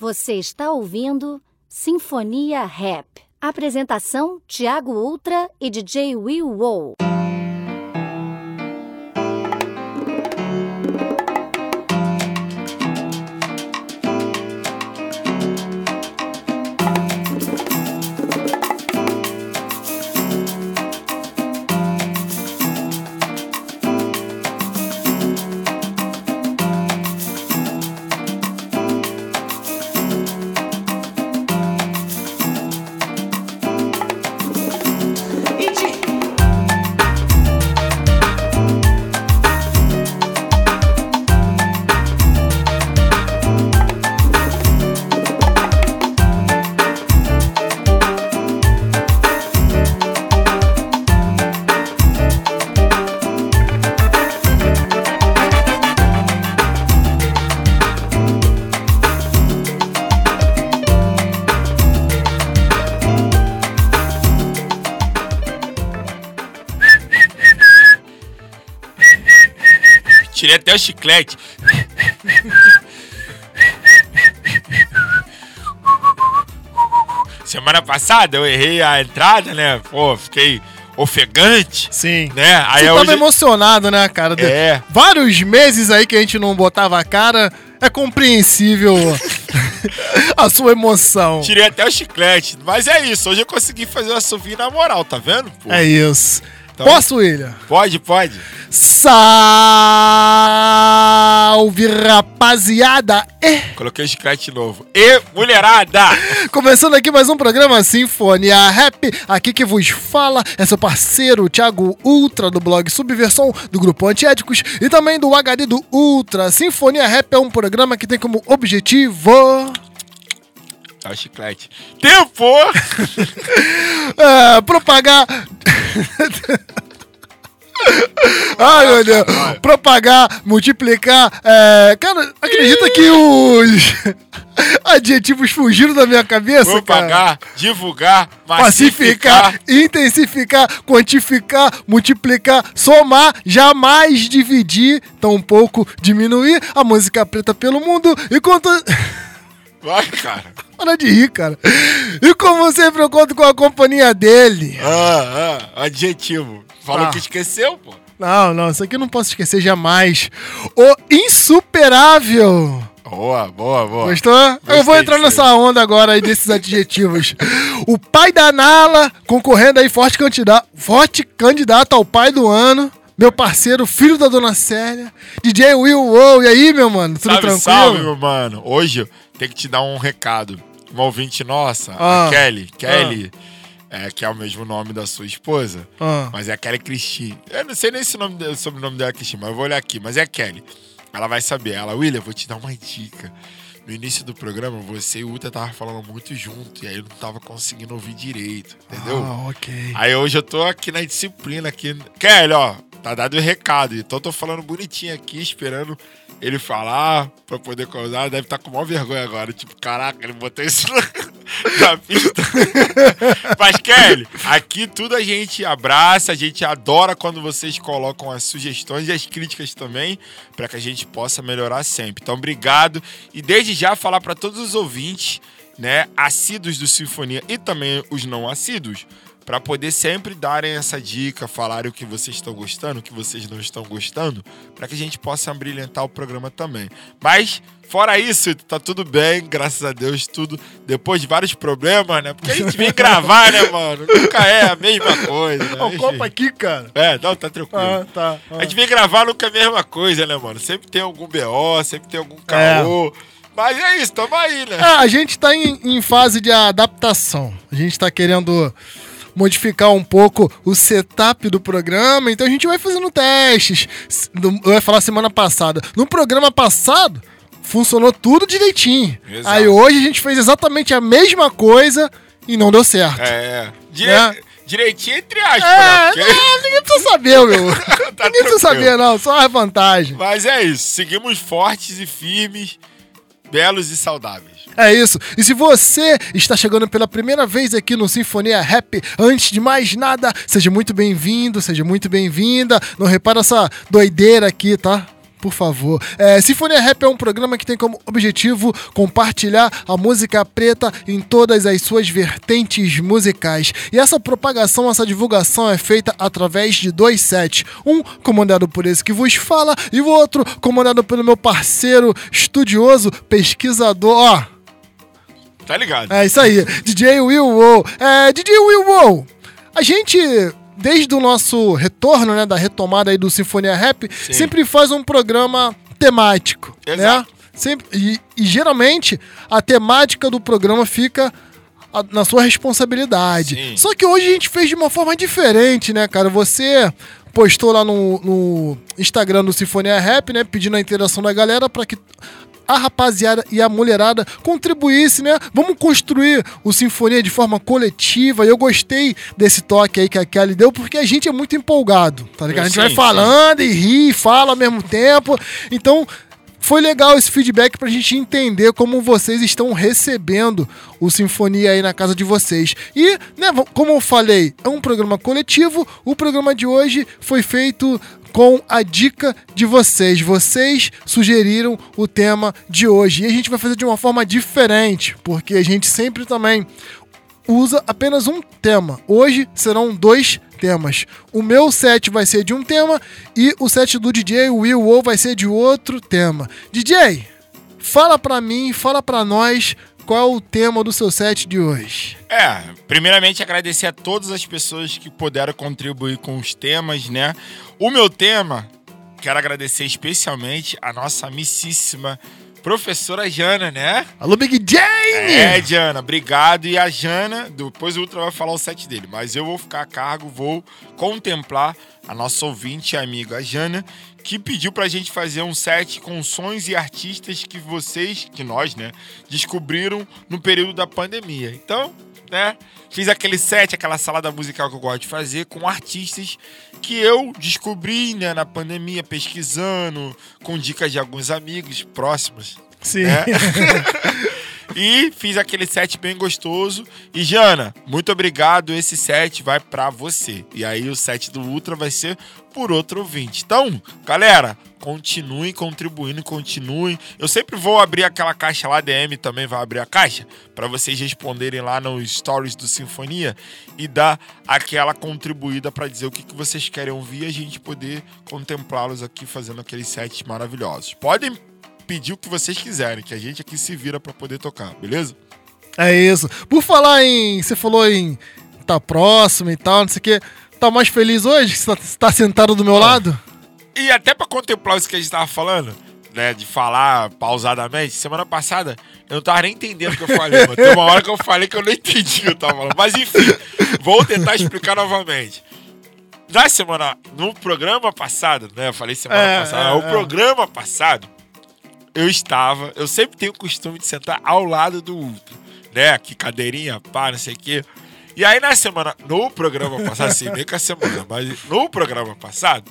Você está ouvindo Sinfonia Rap. Apresentação: Tiago Ultra e DJ Will Wow. Até o chiclete. Semana passada eu errei a entrada, né? Pô, fiquei ofegante. Sim. Né? Aí Você hoje... tava emocionado, né, cara? É. Vários meses aí que a gente não botava a cara. É compreensível a sua emoção. Tirei até o chiclete. Mas é isso, hoje eu consegui fazer o assobio na moral, tá vendo? Pô? É isso. Então- Posso, William? Pode, pode. Salve, rapaziada! É. Coloquei o chiclete novo. E mulherada! Começando aqui mais um programa Sinfonia Rap. Aqui que vos fala é seu parceiro Thiago Ultra do blog Subversão do Grupo Antiéticos e também do HD do Ultra. Sinfonia Rap é um programa que tem como objetivo o chiclete. Tempo! é, propagar. Ai, meu Deus. Propagar, multiplicar. é, Cara, acredita que os adjetivos fugiram da minha cabeça, cara? Propagar, divulgar, massificar. pacificar, intensificar, quantificar, multiplicar, somar, jamais dividir, tampouco diminuir a música preta pelo mundo e conta. Vai, cara. Para de rir, cara. E como sempre, eu conto com a companhia dele. Ah, ah, adjetivo. Falou Ah. que esqueceu, pô. Não, não, isso aqui eu não posso esquecer jamais. O insuperável. Boa, boa, boa. Gostou? eu vou Gostei entrar nessa onda agora aí desses adjetivos. O pai da Nala, concorrendo aí, forte candidato, forte candidato ao pai do ano. Meu parceiro, filho da dona Célia. DJ Will Wow. E aí, meu mano? Tudo salve, tranquilo? salve, meu mano. Hoje eu tenho que te dar um recado. Uma ouvinte nossa, Ah. a Kelly. Kelly, é, que é o mesmo nome da sua esposa. Ah. Mas é a Kelly Cristine. Eu não sei nem se o nome dela- sobrenome dela é Cristine, mas eu vou olhar aqui. Mas é Kelly. Ela vai saber. Ela, William, vou te dar uma dica. No início do programa, você e o Uta tava falando muito junto. E aí eu não tava conseguindo ouvir direito. Entendeu? Ah, ok. Aí hoje eu tô aqui na disciplina aqui. Kelly, ó, tá dado o recado. Então tô falando bonitinho aqui, esperando ele falar pra poder causar. Deve estar com maior vergonha agora. Tipo, caraca, ele botou isso na, pista. Mas, Kelly, aqui tudo a gente abraça, a gente adora quando vocês colocam as sugestões e as críticas também, pra que a gente possa melhorar sempre. Então, obrigado. E desde já falar pra todos os ouvintes, né, assíduos do Sinfonia e também os não assíduos, para poder sempre darem essa dica, falarem o que vocês estão gostando, o que vocês não estão gostando, para que a gente possa brilhantar o programa também. Mas fora isso, tá tudo bem, graças a Deus, tudo depois de vários problemas, né? Porque a gente vem gravar, né, mano? Nunca é a mesma coisa, né? O copo aqui, cara. É, não, tá tranquilo. Ah, tá. A gente vem gravar nunca é a mesma coisa, né, mano? Sempre tem algum BO, sempre tem algum É. caô. Mas é isso, tamo aí, né? Ah, a gente tá em, em fase de adaptação. A gente tá querendo modificar um pouco o setup do programa, então a gente vai fazendo testes. Eu ia falar semana passada. No programa passado, funcionou tudo direitinho. Exato. Aí hoje a gente fez exatamente a mesma coisa e não deu certo. É. Dire... É. Direitinho entre aspas, É, né? Porque- não, ninguém precisa saber, meu. Tá ninguém precisa saber, não. Só a vantagem. Mas é isso. Seguimos fortes e firmes, belos e saudáveis. É isso. E se você está chegando pela primeira vez aqui no Sinfonia Rap, antes de mais nada, seja muito bem-vindo, seja muito bem-vinda. Não repara essa doideira aqui, tá? Por favor. É, Sinfonia Rap é um programa que tem como objetivo compartilhar a música preta em todas as suas vertentes musicais. E essa propagação, essa divulgação é feita através de dois sets. Um comandado por esse que vos fala e o outro comandado pelo meu parceiro estudioso, pesquisador. Ó, Tá ligado? é isso aí, DJ Will Wow. É, DJ Will Wow, a gente, desde o nosso retorno, né, da retomada aí do Sinfonia Rap, Sim. sempre faz um programa temático, Exato. né? Sempre, e, e geralmente a temática do programa fica a- na sua responsabilidade. Sim. Só que hoje a gente fez de uma forma diferente, né, cara? Você postou lá no, no Instagram do Sinfonia Rap, né, pedindo a interação da galera para que a rapaziada e a mulherada contribuísse, né? Vamos construir o Sinfonia de forma coletiva. E eu gostei desse toque aí que a Kelly deu, porque a gente é muito empolgado, tá ligado? A gente Sim, vai sim. falando e ri, e fala ao mesmo tempo. Então, foi legal esse feedback pra gente entender como vocês estão recebendo o Sinfonia aí na casa de vocês. E, né, como eu falei, é um programa coletivo. O programa de hoje foi feito com a dica de vocês. Vocês sugeriram o tema de hoje. E a gente vai fazer de uma forma diferente, porque a gente sempre também usa apenas um tema. Hoje serão dois temas. O meu set vai ser de um tema e o set do DJ Will Ou vai ser de outro tema. DJ, fala pra mim, fala pra nós qual é o tema do seu set de hoje. É, primeiramente agradecer a todas as pessoas que puderam contribuir com os temas, né? O meu tema, quero agradecer especialmente a nossa amicíssima professora Jana, né? Alô, Big Jane! É, Jana, obrigado. E a Jana, depois o Ultra vai falar o set dele, mas eu vou ficar a cargo, vou contemplar a nossa ouvinte e amiga a Jana, que pediu pra gente fazer um set com sons e artistas que vocês, que nós, né, descobriram no período da pandemia. Então, né, fiz aquele set, aquela salada musical que eu gosto de fazer com artistas que eu descobri, né, na pandemia, pesquisando, com dicas de alguns amigos próximos. Sim. né? E fiz aquele set bem gostoso. E Jana, muito obrigado. Esse set vai pra você. E aí o set do Ultra vai ser por outro ouvinte. Então, galera, continuem contribuindo, continuem. Eu sempre vou abrir aquela caixa lá, DM também vai abrir a caixa, pra vocês responderem lá nos stories do Sinfonia e dar aquela contribuída pra dizer o que, que vocês querem ouvir e a gente poder contemplá-los aqui fazendo aqueles sets maravilhosos. Podem pedir o que vocês quiserem, que a gente aqui se vira pra poder tocar, beleza? É isso. Por falar em. Você falou em tá próximo e tal, não sei o quê. Tá mais feliz hoje? Você tá, você tá sentado do meu lado? E até pra contemplar isso que a gente tava falando, né, de falar pausadamente, semana passada eu não tava nem entendendo o que eu falei, mano. Tem uma hora que eu falei que eu não entendi o que eu tava falando. Mas enfim, vou tentar explicar novamente. Na semana, no programa passado, né, eu falei semana É, passada, é, o é. programa passado, eu estava, eu sempre tenho o costume de sentar ao lado do Ultra, né, que cadeirinha, pá, não sei o quê. E aí na semana, no programa passado, assim, nem com a semana, mas no programa passado,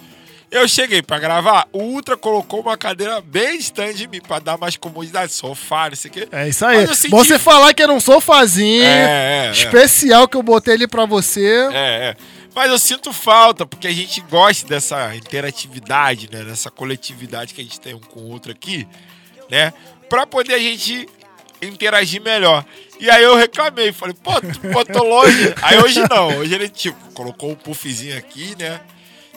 eu cheguei pra gravar, o Ultra colocou uma cadeira bem distante de mim pra dar mais comodidade, sofá, não sei o quê. É isso aí. Senti- você falar que era um sofazinho É, é, é. especial que eu botei ali pra você. É, é. Mas eu sinto falta, porque a gente gosta dessa interatividade, né? Dessa coletividade que a gente tem um com o outro aqui, né? Pra poder a gente interagir melhor. E aí eu reclamei, falei, pô, tu botou longe. Aí hoje não, hoje ele, tipo, colocou um puffzinho aqui, né?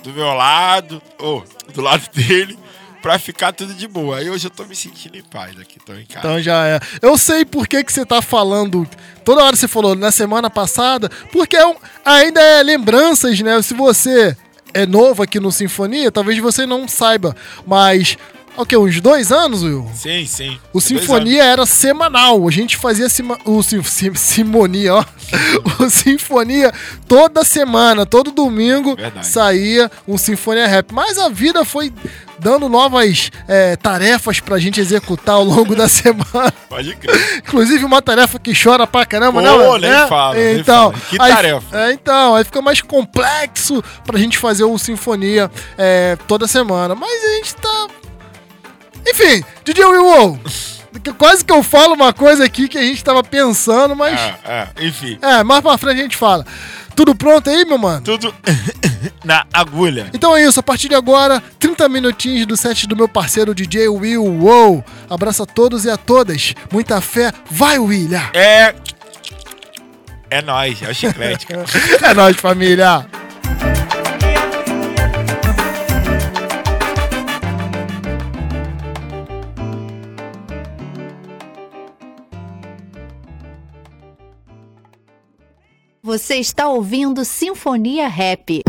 Do meu lado, ou do lado dele, pra ficar tudo de boa. Aí hoje eu tô me sentindo em paz aqui, tô em casa. Então já é. Eu sei por que, que você tá falando. Toda hora você falou na semana passada, porque é um- ainda é lembranças, né? Se você é novo aqui no Sinfonia, talvez você não saiba. Mas, o que? Uns dois anos, Will? Sim, sim. O Sinfonia era semanal. A gente fazia sima- o sim, sim, Simonia, ó. O Sinfonia toda semana, todo domingo Verdade. saía um Sinfonia Rap. Mas a vida foi dando novas é, tarefas pra gente executar ao longo da semana. Pode crer. Inclusive uma tarefa que chora pra caramba, Pô, né? nem né? fala, nem Então, fala. Que aí- tarefa. é, então, aí fica mais complexo pra gente fazer o Sinfonia é, toda semana. Mas a gente tá. Enfim, DJ Will, quase que eu falo uma coisa aqui que a gente tava pensando, mas. É, é, enfim. É, mais pra frente a gente fala. tudo pronto aí, meu mano? Tudo na agulha. Então é isso, a partir de agora, 30 minutinhos do set do meu parceiro DJ Will Wow. Abraço a todos e a todas. Muita fé. Vai, William! É. É nóis, é o chiclete. É nóis, família! Você está ouvindo Sinfonia Rap.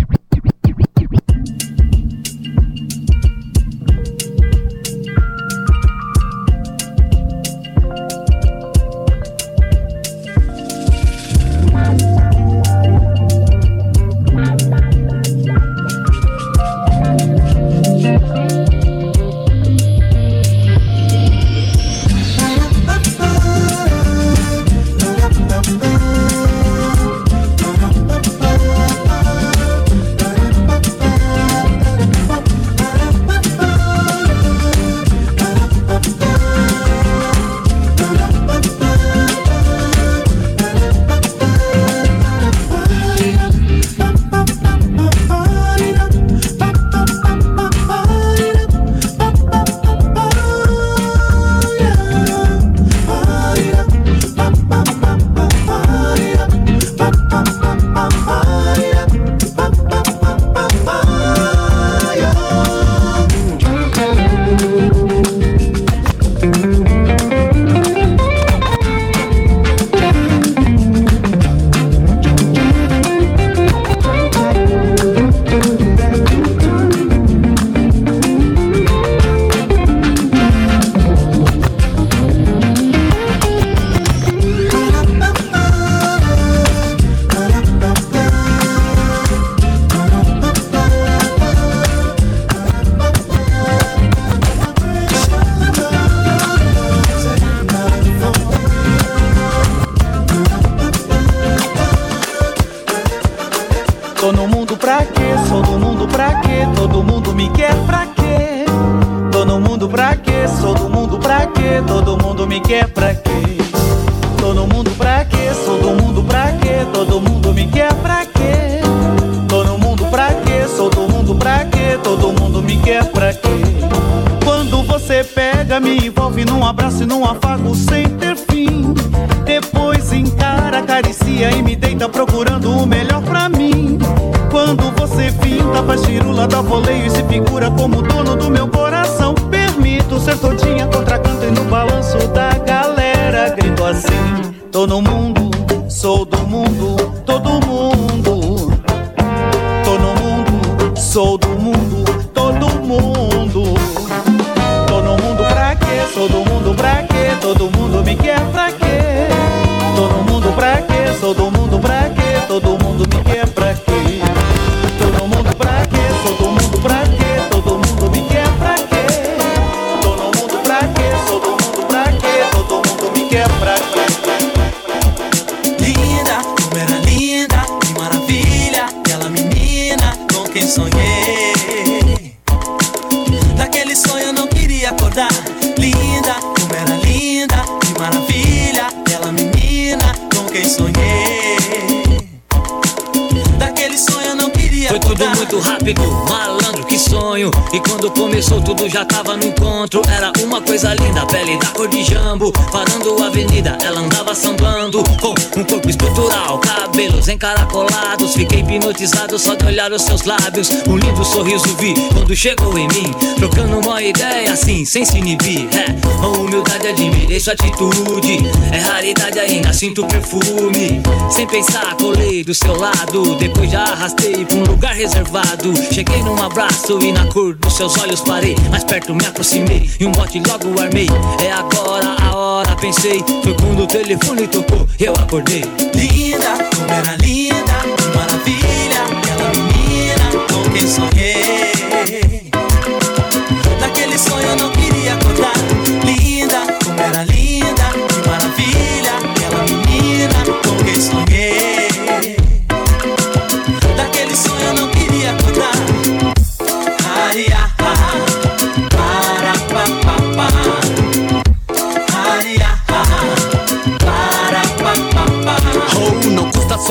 Encaracolados. Fiquei hipnotizado só de olhar os seus lábios. Um lindo sorriso vi quando chegou em mim. Trocando uma ideia assim, sem se inibir. É, com humildade admirei sua atitude. É raridade ainda, sinto perfume. Sem pensar, colei do seu lado. Depois já arrastei pra um lugar reservado. Cheguei num abraço e na cor dos seus olhos parei. Mais perto me aproximei e um bote logo armei. É agora a hora, pensei. Foi quando o telefone tocou, eu acordei. Linda, adrenalina.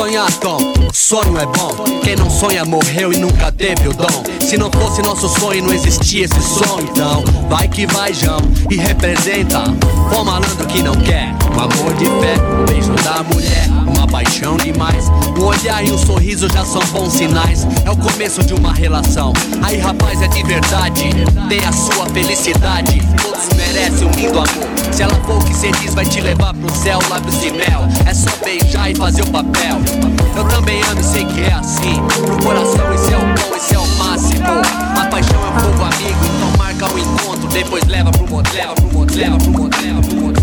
Sonhar, Tom. sonho é bom. Quem não sonha morreu e nunca teve o dom. Se não fosse nosso sonho, não existia esse som. Então, vai que vai, Jão, e representa. O malandro que não quer, um amor de fé, um beijo da mulher, uma paixão demais. Um olhar e um sorriso já são bons sinais. É o começo de uma relação. Aí, rapaz, é de verdade. Tem a sua felicidade. Todos merecem um lindo amor. Se ela for o que cê diz, vai te levar pro céu, lábios de mel. É só beijar e fazer o papel. Eu também amo e sei que é assim. Pro coração, esse é o bom, esse é o máximo. A paixão é um fogo amigo, então marca o encontro. Depois leva pro motel, pro motel, pro motel. Pro motel,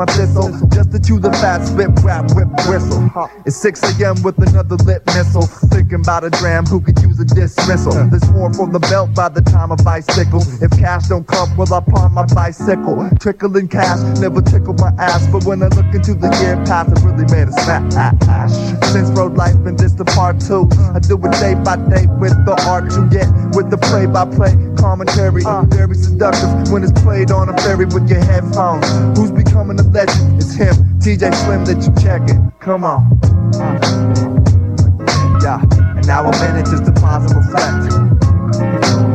my thistle. Just to chew the fat spit rap whip whistle. It's 6 a.m. with another lit missile. Thinking about a dram who could use a dismissal. There's more from the belt by the time of bicycle. If cash don't come, will I pawn my bicycle? Trickling cash never tickled my ass. But when I look into the year past, it really made a smash. Since road life and this the part two. I do it day by day with the art you get. With the play by play commentary. Uh. Very seductive when it's played on a ferry with your headphones. Who's becoming a legend? It's him, TJ Slim that you checking. Come on. Uh. Yeah, and now I'm in it just to pause and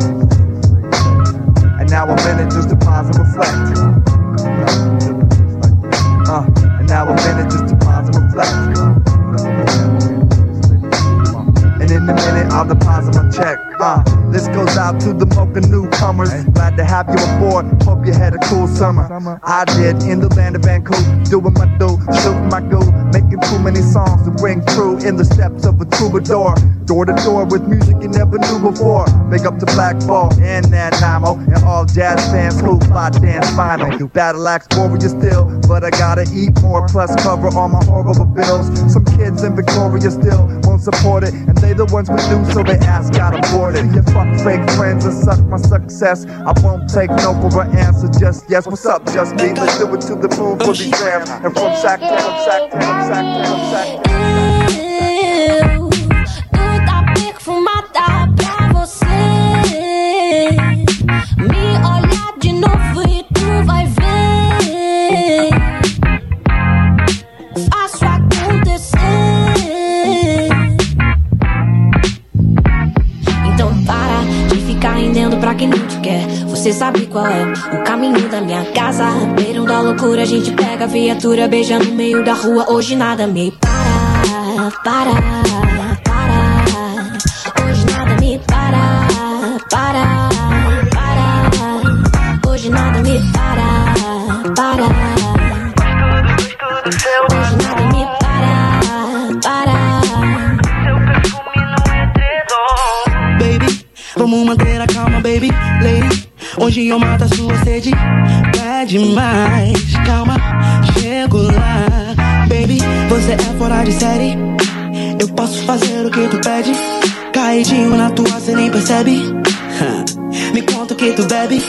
Hope you had a cool summer. I did in the land of Vancouver, doing my do, shooting my go, making too many songs to ring true in the steps of a troubadour. Door to door with music you never knew before. Make up to Black Ball and Nanaimo and all jazz fans who fly dance final. Battle axe warrior still, but I gotta eat more. Plus cover all my horrible bills. Some kids in Victoria still won't support it, and they the ones we do, so they ask got aborted. You fuck fake friends and suck my success. I won't take no for an answer, just yes. What's up, just me? Let's do it to the moon for these jams. And from Sacktown, Sacktown, Sacktown, Sacktown. Eu, o caminho da minha casa. Beirão da loucura, a gente pega a viatura, beija no meio da rua. Hoje nada me para, para. Hoje eu mato a sua sede, tá demais. Calma, chego lá. Baby, você é fora de série. Eu posso fazer o que tu pede. Caidinho na tua, cê nem percebe. Me conta o que tu bebe.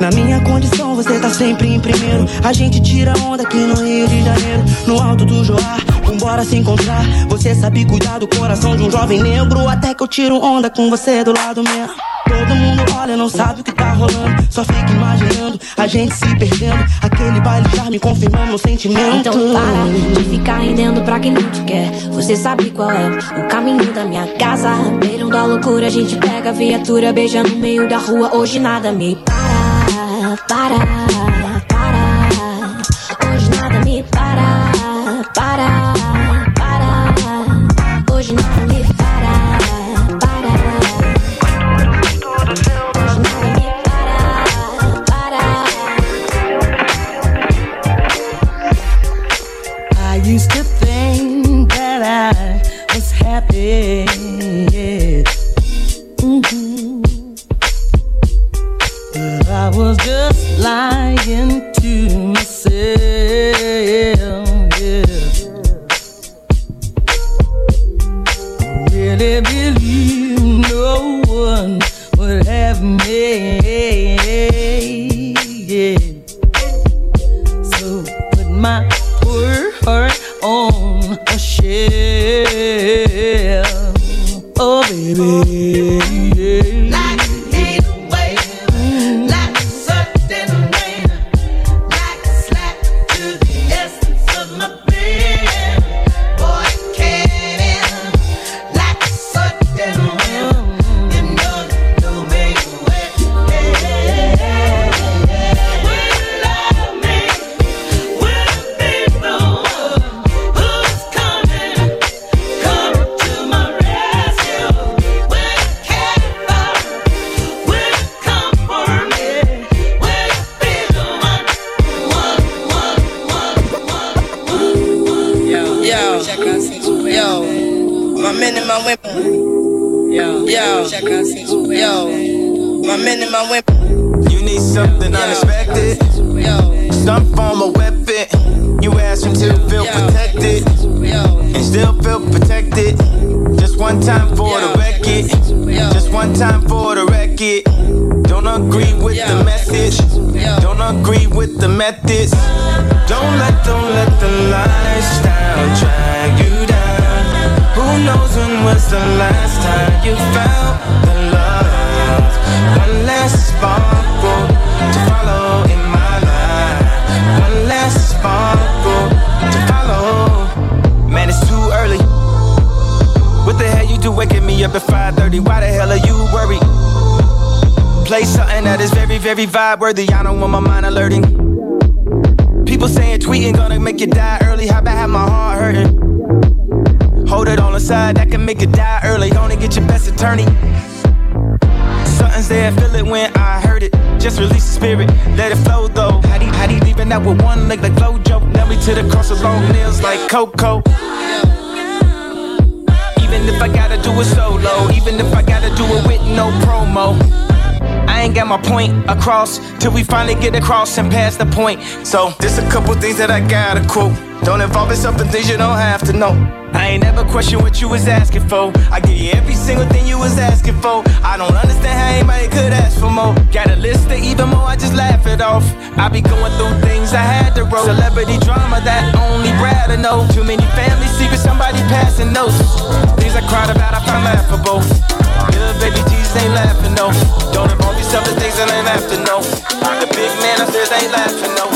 Na minha condição você tá sempre em primeiro A gente tira onda aqui no Rio de Janeiro No alto do Joá, vambora se encontrar Você sabe cuidar do coração de um jovem negro Até que eu tiro onda com você do lado meu não sabe o que tá rolando. Só fica imaginando a gente se perdendo. Aquele baile já me confirmando o sentimento. Então para de ficar rendendo pra quem não te quer. Você sabe qual é o caminho da minha casa. Beirão da loucura, a gente pega a viatura, beija no meio da rua. Hoje nada me para, para. cross till we finally get across and pass the point. So, there's a couple things that I gotta quote. Don't involve yourself in things you don't have to know. I ain't ever question what you was asking for. I give you every single thing you was asking for. I don't understand how anybody could ask for more. Got a list of even more, I just laugh it off. I be going through things I had to roll. Celebrity drama that only Brad to know. Too many family secrets, I'm be passing notes. Things I cried about, I found laughable. Little baby Jesus ain't laughing, no. Don't involve yourself in things that ain't after no. The big man upstairs ain't laughing, no.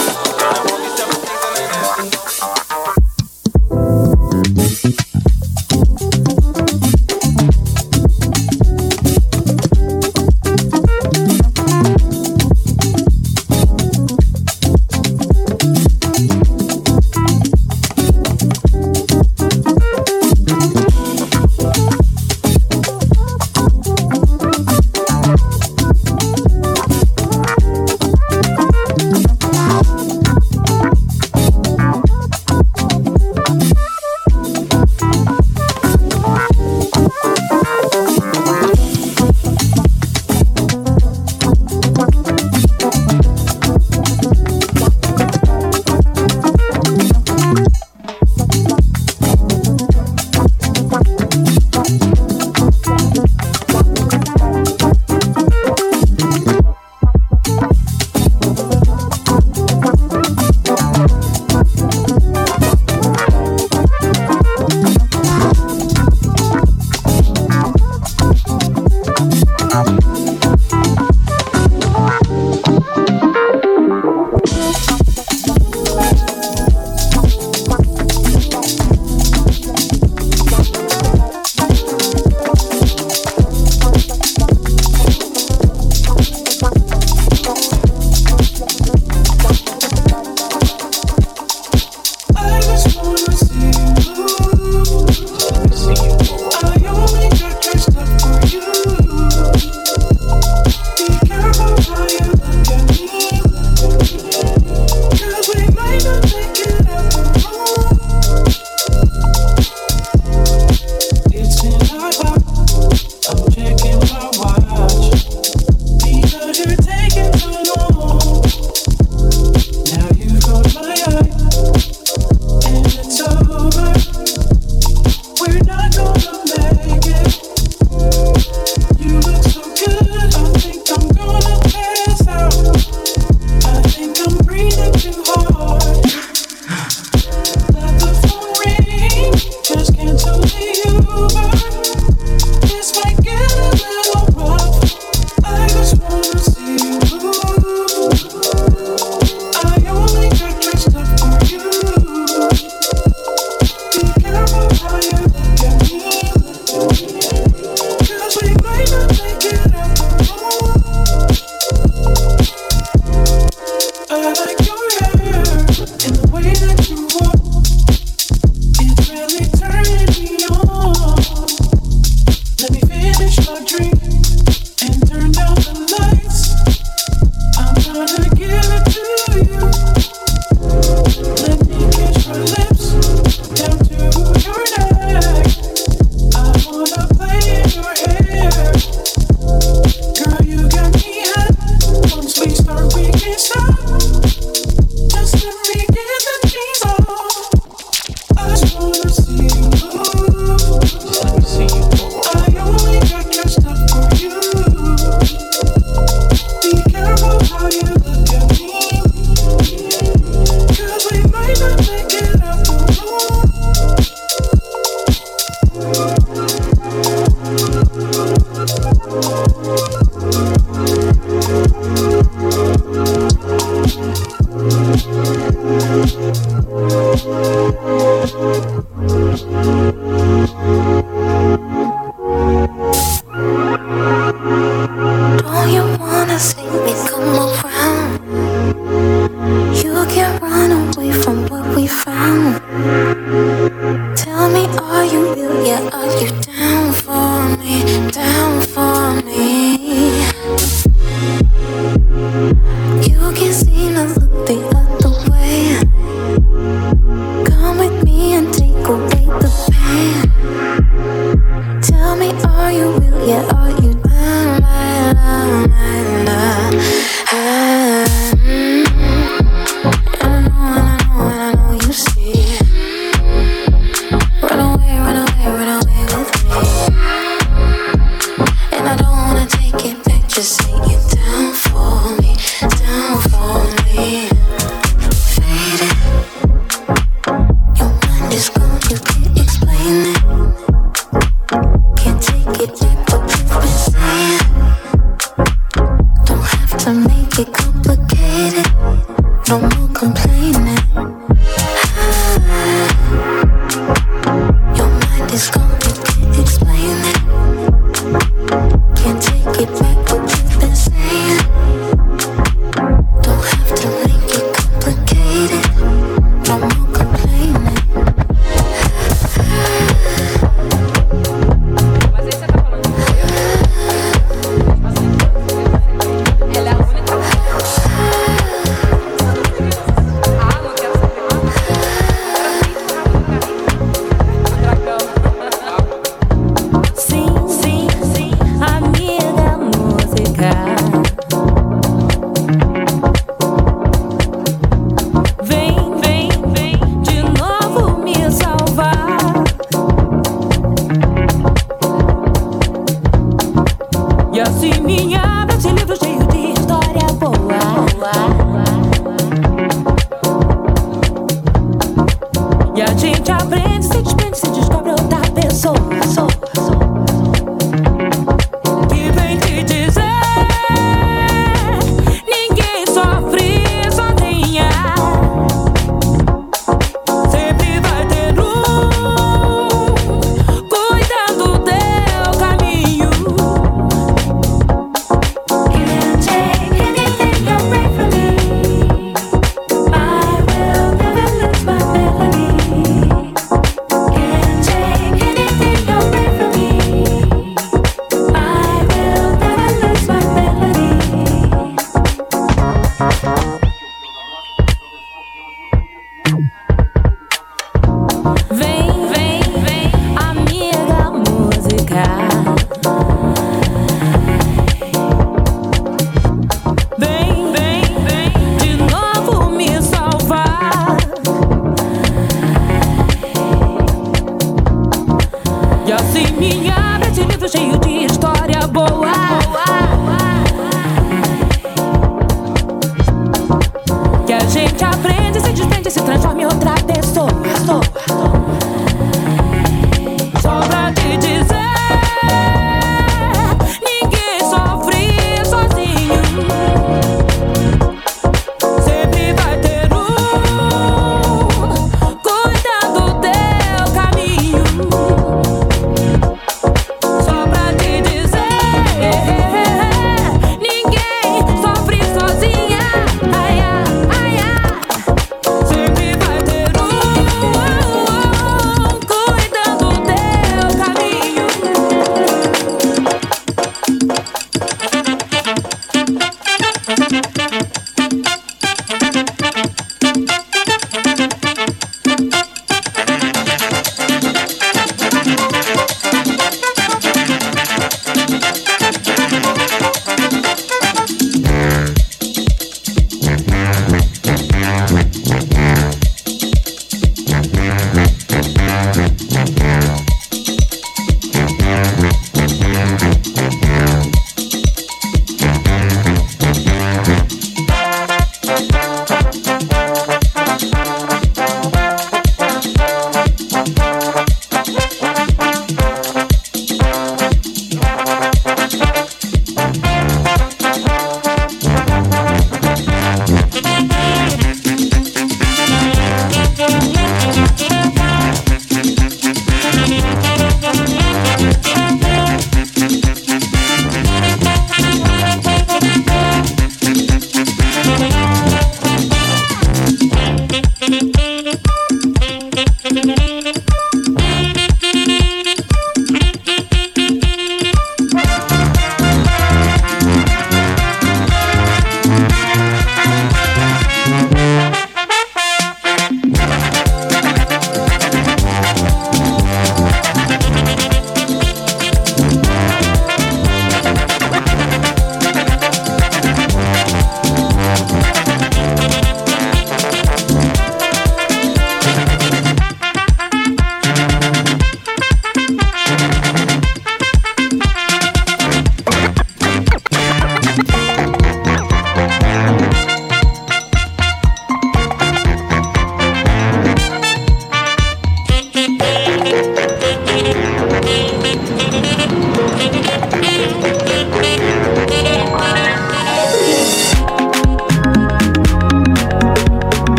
time.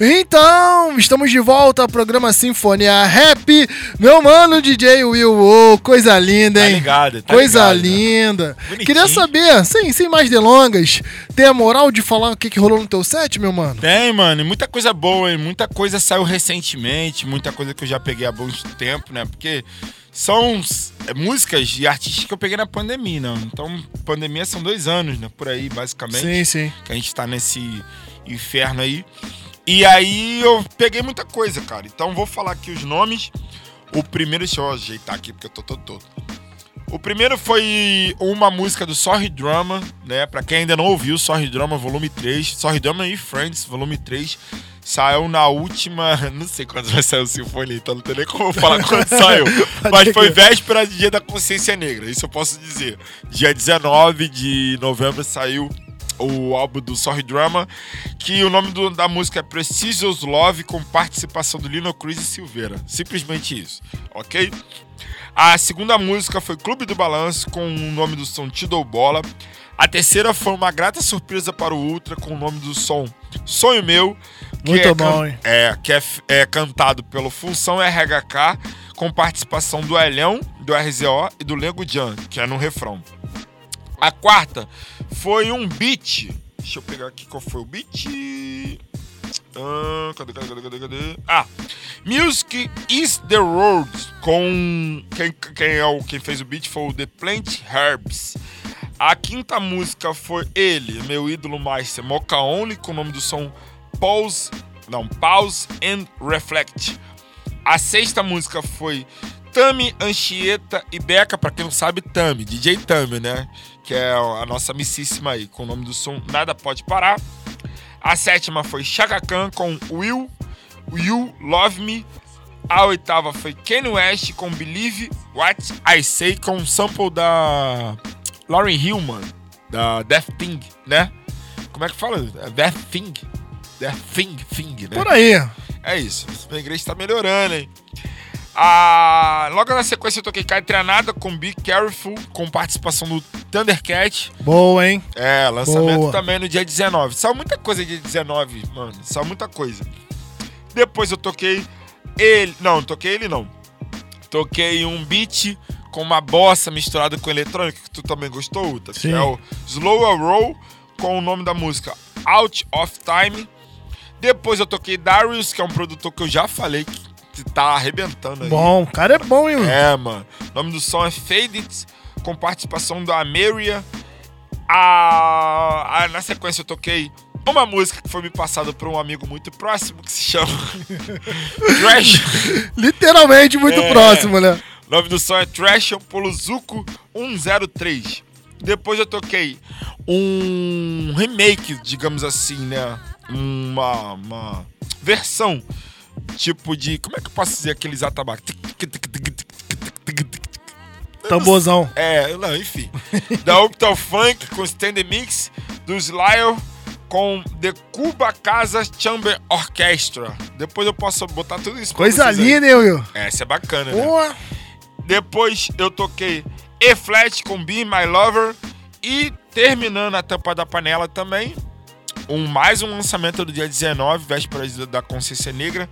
Então, estamos de volta ao programa Sinfonia Rap. Meu mano DJ Will, oh, coisa linda, hein? Tá ligado, tá coisa ligado, linda. Bonitinho. Queria saber, sem, sem mais delongas, tem a moral de falar o que, que rolou no teu set, meu mano? Tem, mano, muita coisa boa, hein? Muita coisa saiu recentemente, muita coisa que eu já peguei há bom tempo, né? Porque são é, músicas e artistas que eu peguei na pandemia, né? Então, pandemia são dois anos, né? Por aí, basicamente. Sim, sim. Que a gente tá nesse inferno aí. E aí eu peguei muita coisa, cara. Então vou falar aqui os nomes. O primeiro, deixa eu ajeitar aqui porque eu tô todo todo. O primeiro foi uma música do Sorry Drama, né? Pra quem ainda não ouviu, Sorry Drama Volume 3. Sorry Drama e Friends Volume 3. Saiu na última. Não sei quando vai sair o Sinfonia, então não tem nem como falar quando saiu. Mas foi véspera de Dia da Consciência Negra, isso eu posso dizer. Dia 19 de novembro saiu o álbum do Sorry Drama, que o nome do- da música é Precious Love, com participação do Lino Cruz e Silveira. Simplesmente isso, ok? A segunda música foi Clube do Balanço, com o nome do som Dou Bola. A terceira foi uma grata surpresa para o Ultra, com o nome do som Sonho Meu. que Muito é bom, hein? É, que é, é cantado pelo Função RHK, com participação do Elhão, do RZO e do Lego Jan, que é no refrão. A quarta foi um beat. Deixa eu pegar aqui qual foi o beat. Ah, cadê, cadê, cadê, cadê, cadê? Ah, Music is the Road. Com. Quem, quem, é o, quem fez o beat foi o The Plant Herbs. A quinta música foi ele, meu ídolo master, Mocha Only, com o nome do som Pause. Não, Pause and Reflect. A sexta música foi Tami, Anchieta e Beca, pra quem não sabe, Tami, DJ Tami, né? Que é a nossa amicíssima aí, com o nome do som Nada Pode Parar. A sétima foi Chaka Khan com Will, You Love Me. A oitava foi Kanye West com Believe What I Say, com um sample da Lauren Hill, mano, da Death Thing, né? Como é que fala? Death Thing. Death Thing, Thing, né? Por aí. É isso. A igreja tá melhorando, hein? Ah, logo na sequência eu toquei Caetranada com Be Careful, com participação do Thundercat. Boa, hein? É, lançamento Boa. também no dia 19. Saiu muita coisa dia 19, mano. Saiu muita coisa. Depois eu toquei ele. Não, não toquei ele não. Toquei um beat com uma bossa misturada com eletrônica, que tu também gostou, Uta. Que Sim. é o Slow Roll, com o nome da música Out of Time. Depois eu toquei Darius, que é um produtor que eu já falei que que tá arrebentando aí. Bom, o cara é bom, hein? É, mano. O nome do som é Faded, com participação da Amelia. A... a- na sequência eu toquei uma música que foi me passada por um amigo muito próximo que se chama Trash. Literalmente muito É. próximo, né? O nome do som é Trash pelo Zuko 103. Depois eu toquei um remake, digamos assim, né? Uma, uma versão tipo de. Como é que eu posso dizer aqueles atabaques? Tamborzão. É, não, enfim. da Uptown Funk com Stand Mix, do Slayer com The Cuba Casa Chamber Orchestra. Depois eu posso botar tudo isso pra Coisa linda, hein, Will? Essa é bacana, né? Boa. Depois eu toquei E Flat com Be My Lover E terminando a tampa da panela também, um, mais um lançamento do dia 19, vésperas da Consciência Negra.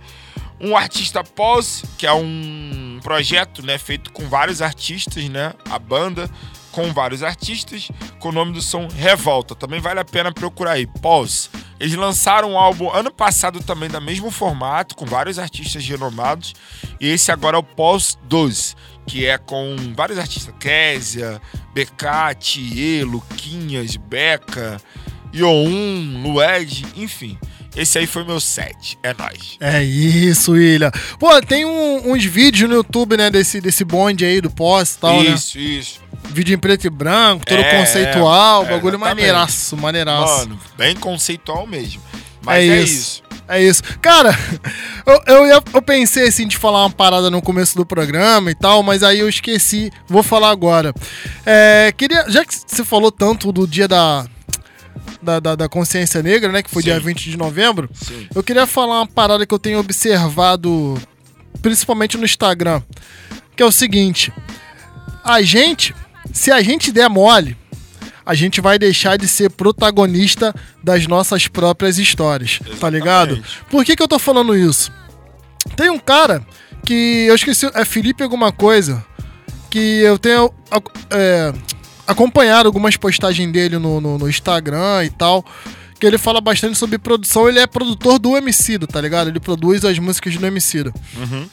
Um artista pós, que é um projeto né, feito com vários artistas, né? A banda com vários artistas, com o nome do som Revolta. Também vale a pena procurar aí, pós. Eles lançaram um álbum ano passado também da mesmo formato, com vários artistas renomados. E esse agora é o Pós 12, que é com vários artistas. Késia, Becate, E, Luquinhas, Beca, Youn, Lued, enfim. Esse aí foi meu set. É nóis. É isso, William. Pô, tem um- uns vídeos no YouTube, né, desse, desse bonde aí do pós e tal, né? isso, isso. Vídeo em preto e branco, todo É, conceitual, é, bagulho exatamente. maneiraço, maneiraço. Mano, bem conceitual mesmo. Mas é, isso. É isso. Cara, eu, eu, ia- eu pensei assim de falar uma parada no começo do programa e tal, mas aí eu esqueci. Vou falar agora. É, queria, já que você falou tanto do dia da, da, da, da consciência negra, né? Que foi Sim. dia 20 de novembro. Sim. Eu queria falar uma parada que eu tenho observado, principalmente no Instagram, que é o seguinte: a gente, se a gente der mole, a gente vai deixar de ser protagonista das nossas próprias histórias, tá ligado? Por que, que eu tô falando isso? Tem um cara que eu esqueci, é Felipe alguma coisa, que eu tenho é, acompanhado algumas postagens dele no, no, no Instagram e tal. Que ele fala bastante sobre produção, ele é produtor do Emicida, tá ligado? Ele produz as músicas do Emicida. Uhum.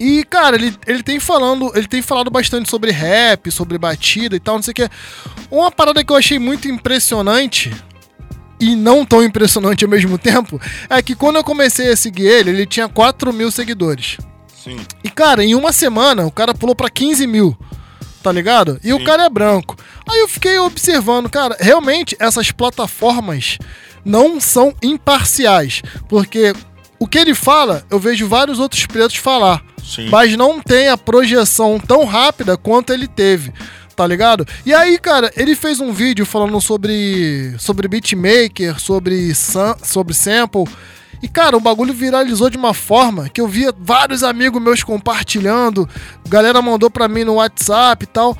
E, cara, ele, ele tem falando, ele tem falado bastante sobre rap, sobre batida e tal, não sei o que. Uma parada que eu achei muito impressionante e não tão impressionante ao mesmo tempo é que quando eu comecei a seguir ele, ele tinha 4 mil seguidores. Sim. E, cara, em uma semana o cara pulou pra 15 mil. Tá ligado? E o cara é branco. Aí eu fiquei observando, cara, realmente essas plataformas não são imparciais. Porque o que ele fala, eu vejo vários outros pretos falar. Sim. Mas não tem a projeção tão rápida quanto ele teve. Tá ligado? E aí, cara, ele fez um vídeo falando sobre sobre beatmaker, sobre sam- sobre sample. E, cara, o bagulho viralizou de uma forma que eu via vários amigos meus compartilhando, galera mandou pra mim no WhatsApp e tal.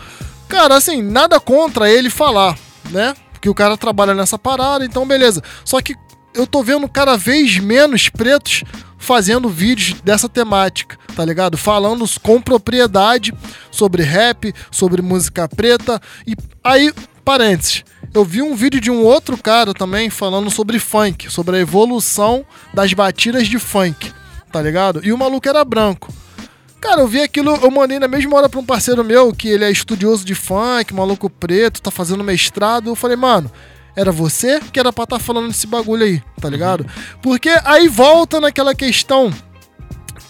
Cara, assim, nada contra ele falar, né? Porque o cara trabalha nessa parada, então beleza. Só que eu tô vendo cada vez menos pretos fazendo vídeos dessa temática, tá ligado? Falando com propriedade sobre rap, sobre música preta. E aí, parênteses, eu vi um vídeo de um outro cara também falando sobre funk, sobre a evolução das batidas de funk, tá ligado? E o maluco era branco. Cara, eu vi aquilo, eu mandei na mesma hora pra um parceiro meu, que ele é estudioso de funk, maluco preto, tá fazendo mestrado. Eu falei, mano, era você que era pra estar falando desse bagulho aí, tá ligado? Porque aí volta naquela questão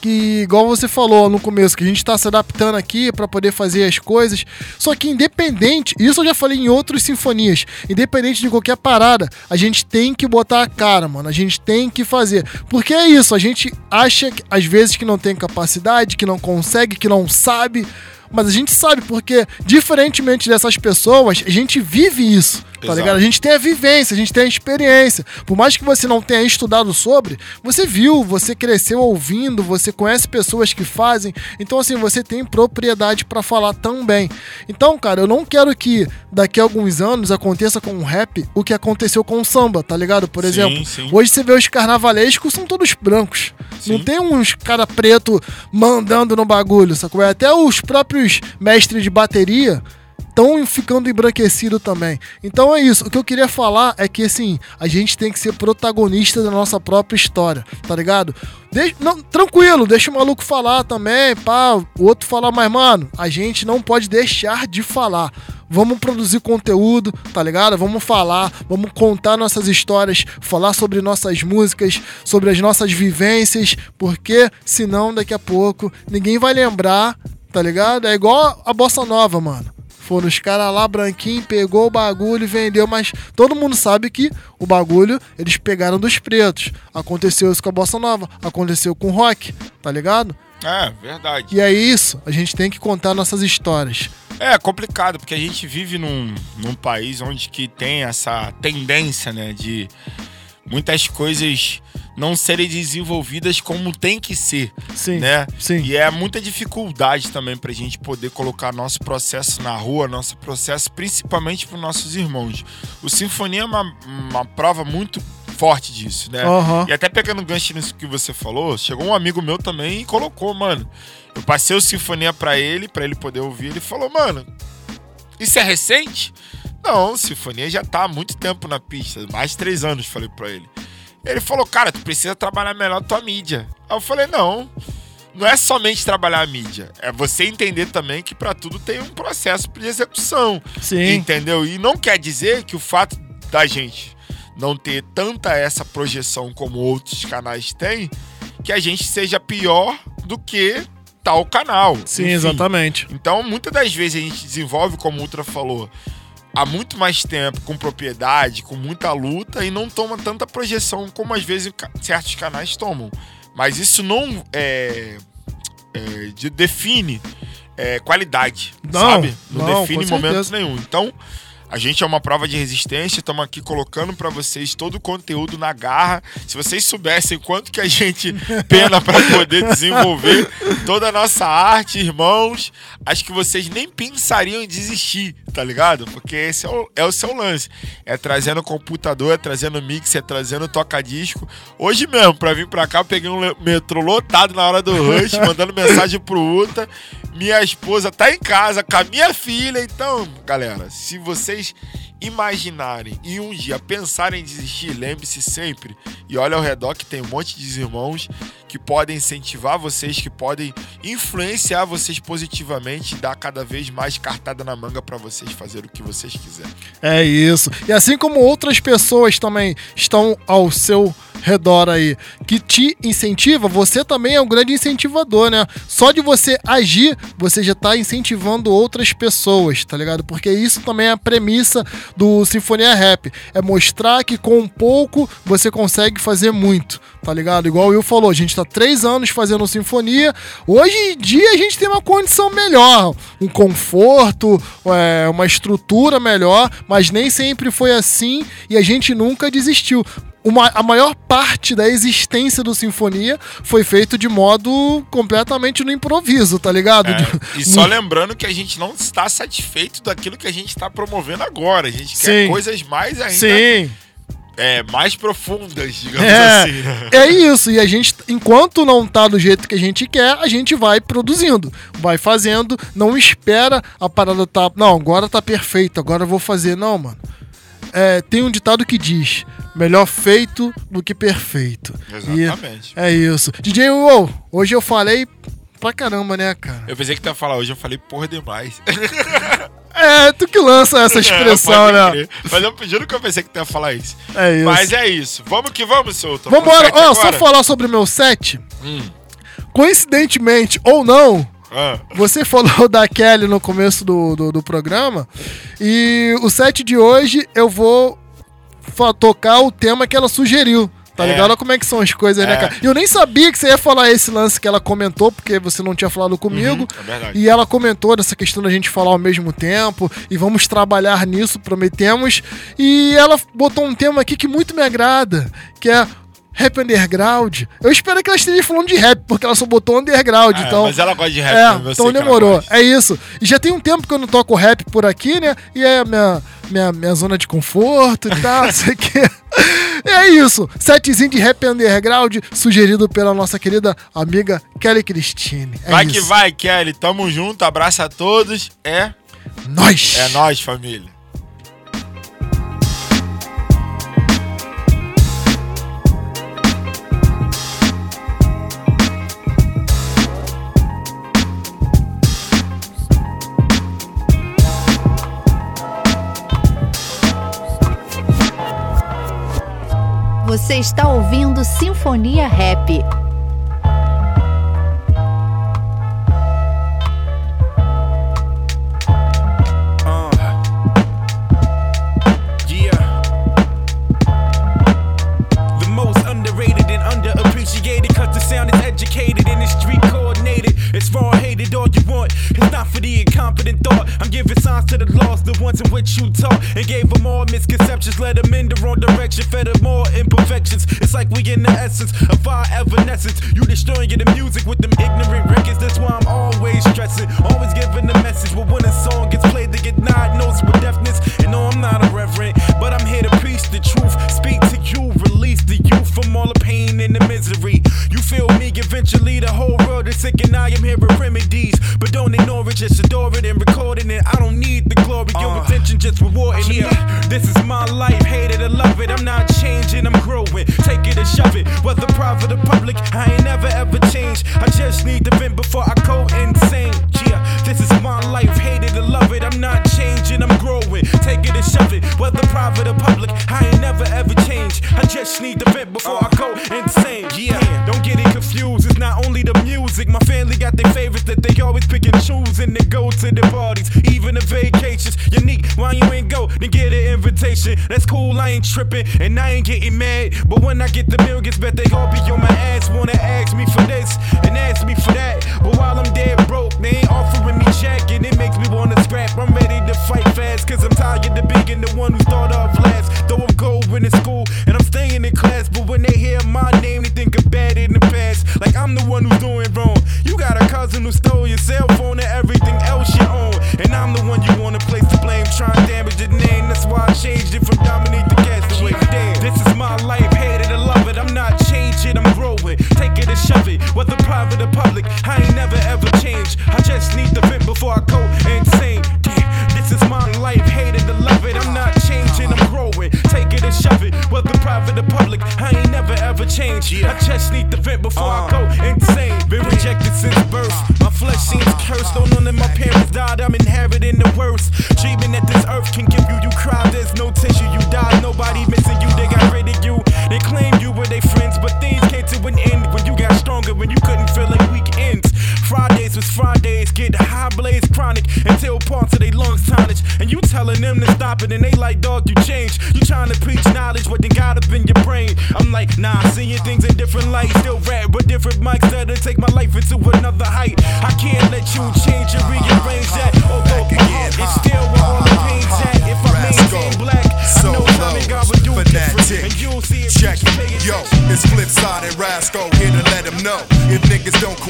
que, igual você falou no começo, que a gente tá se adaptando aqui pra poder fazer as coisas. Só que independente, isso eu já falei em outras sinfonias, independente de qualquer parada, a gente tem que botar a cara, mano. A gente tem que fazer. Porque é isso, a gente acha que, às vezes que não tem capacidade, que não consegue, que não sabe. Mas a gente sabe porque, diferentemente dessas pessoas, a gente vive isso, tá Exato. ligado? A gente tem a vivência, a gente tem a experiência. Por mais que você não tenha estudado sobre, você viu, você cresceu ouvindo, você conhece pessoas que fazem. Então, assim, você tem propriedade pra falar também. Então, cara, eu não quero que daqui a alguns anos aconteça com o rap o que aconteceu com o samba, tá ligado? Por Sim, exemplo, sim. hoje você vê os carnavalescos, são todos brancos. Não tem uns cara preto mandando no bagulho, sacou? Até os próprios mestres de bateria estão ficando embranquecido também. Então é isso. O que eu queria falar é que, assim, a gente tem que ser protagonista da nossa própria história, tá ligado? Não, tranquilo, deixa o maluco falar também, pá, o outro falar, mas, mano, a gente não pode deixar de falar. Vamos produzir conteúdo, tá ligado? Vamos falar, vamos contar nossas histórias, falar sobre nossas músicas, sobre as nossas vivências, porque senão daqui a pouco ninguém vai lembrar, tá ligado? É igual a bossa nova, mano. Foram os caras lá, branquinho, pegou o bagulho e vendeu, mas todo mundo sabe que o bagulho eles pegaram dos pretos. Aconteceu isso com a bossa nova, aconteceu com o rock, tá ligado? É, verdade. E é isso, a gente tem que contar nossas histórias. É complicado, porque a gente vive num, num país onde que tem essa tendência, né, de muitas coisas não serem desenvolvidas como tem que ser. Sim, Né? sim. E é muita dificuldade também pra gente poder colocar nosso processo na rua, nosso processo principalmente para nossos irmãos. O Sinfonia é uma, uma prova muito forte disso, né? Aham. E até pegando gancho nisso que você falou, chegou um amigo meu também e colocou, mano. Eu passei o Sinfonia pra ele, pra ele poder ouvir. Ele falou, mano, isso é recente? Não, Sinfonia já tá há muito tempo na pista, mais de três anos, falei pra ele. Ele falou, cara, tu precisa trabalhar melhor tua mídia. Aí eu falei, não, não é somente trabalhar a mídia, é você entender também que pra tudo tem um processo de execução. Sim. Entendeu? E não quer dizer que o fato da gente não ter tanta essa projeção como outros canais têm, que a gente seja pior do que tal canal. Sim, Enfim. exatamente. Então, muitas das vezes a gente desenvolve, como o Ultra falou, há muito mais tempo, com propriedade, com muita luta e não toma tanta projeção como às vezes certos canais tomam. Mas isso não é, é, de- define é, qualidade, Não, sabe? Não, não, define momento nenhum. Então, a gente é uma prova de resistência, estamos aqui colocando para vocês todo o conteúdo na garra. Se vocês soubessem quanto que a gente pena para poder desenvolver toda a nossa arte, irmãos, acho que vocês nem pensariam em desistir, tá ligado? Porque esse é o, é o seu lance. É trazendo computador, é trazendo mix, é trazendo toca-disco. Hoje mesmo, pra vir pra cá, eu peguei um metrô lotado na hora do rush, mandando mensagem pro Uta. Minha esposa tá em casa com a minha filha. Então, galera, se vocês imaginarem e um dia pensarem em desistir, lembre-se sempre e olha ao redor que tem um monte de irmãos que podem incentivar vocês, que podem influenciar vocês positivamente e dar cada vez mais cartada na manga pra vocês fazer o que vocês quiserem. É isso. E assim como outras pessoas também estão ao seu redor aí, que te incentiva, você também é um grande incentivador, né? Só de você agir, você já tá incentivando outras pessoas, tá ligado? Porque isso também é a premissa do Sinfonia Rap. É mostrar que com pouco você consegue fazer muito, tá ligado? Igual o Will falou, a gente tá três anos fazendo Sinfonia. Hoje em dia a gente tem uma condição melhor, um conforto, é, uma estrutura melhor, mas nem sempre foi assim e a gente nunca desistiu. Uma, a maior parte da existência do Sinfonia foi feito de modo completamente no improviso, tá ligado? De- E só lembrando que a gente não está satisfeito daquilo que a gente está promovendo agora. A gente Sim. quer coisas mais ainda Sim. é, mais profundas, digamos É, assim. é isso, e a gente, enquanto não tá do jeito que a gente quer, a gente vai produzindo, vai fazendo, não espera a parada tá, não, agora tá perfeito, agora eu vou fazer, não, mano. É, tem um ditado que diz, melhor feito do que perfeito. Exatamente. E é isso. DJ Uou, hoje eu falei pra caramba, né, cara? Eu pensei que tu ia falar hoje, eu falei porra demais. É, tu que lança essa expressão, Pode né? Mas eu juro que eu pensei que tu ia falar isso. É isso. Mas é isso. Vamos que vamos, seu. Vambora, ó, só agora? falar sobre o meu set. Hum. Coincidentemente ou não, Ah. você falou da Kelly no começo do, do, do programa. E o set de hoje eu vou tocar o tema que ela sugeriu. Tá É. ligado? Olha como é que são as coisas, né, É. cara? E Eu nem sabia que você ia falar esse lance que ela comentou, porque você não tinha falado comigo. é verdade. E ela comentou dessa questão da gente falar ao mesmo tempo. E vamos trabalhar nisso, prometemos. E ela botou um tema aqui que muito me agrada, que é rap underground. Eu espero que ela esteja falando de rap, porque ela só botou underground. É, então, mas ela gosta de rap, É, né? Eu sei então demorou. É isso. E já tem um tempo que eu não toco rap por aqui, né? E é a minha, minha, minha zona de conforto e tal, não sei o quê. É isso. Setzinho de rap underground sugerido pela nossa querida amiga Kelly Christine. É vai isso. que vai, Kelly. Tamo junto. Abraço a todos. É. Nós. É nós, família. Você está ouvindo Sinfonia Rap. It's all you want. It's not for the incompetent thought. I'm giving signs to the lost, the ones in which you taught and gave them all misconceptions. Led them in the wrong direction, fed them more imperfections. It's like we in the essence of our evanescence. You destroying the music with them ignorant records. That's why I'm always stressing, always giving the message. But when a song gets played, they get nine notes with deafness. And no, I'm not a reverend, but I'm here to preach the truth. Speak to you, release the youth from all the pain and the misery. Feel me? Eventually, the whole world is sick, and I am here with remedies. But don't ignore it, just adore it and recording it. I don't need the glory, your uh. attention, just rewarding it. This is my life, hate it or love it. I'm not changing, I'm growing. Take it or shove it, whether private or public, I ain't never ever change. I just need to vent before I go insane. Yeah, this is my life, hate it or love it. I'm not changing, I'm growing. Take it or shove it, whether private or public, I ain't never ever change. I just need to vent before I go insane. Yeah, don't get it confused. It's not only the music. My family got their favorites that they always pick and choose, and they go to the parties, even the vacations. Unique, why you ain't go? Then get an invitation. That's cool, I ain't tripping, and I ain't getting mad. But when I get the millions, bet they all be on my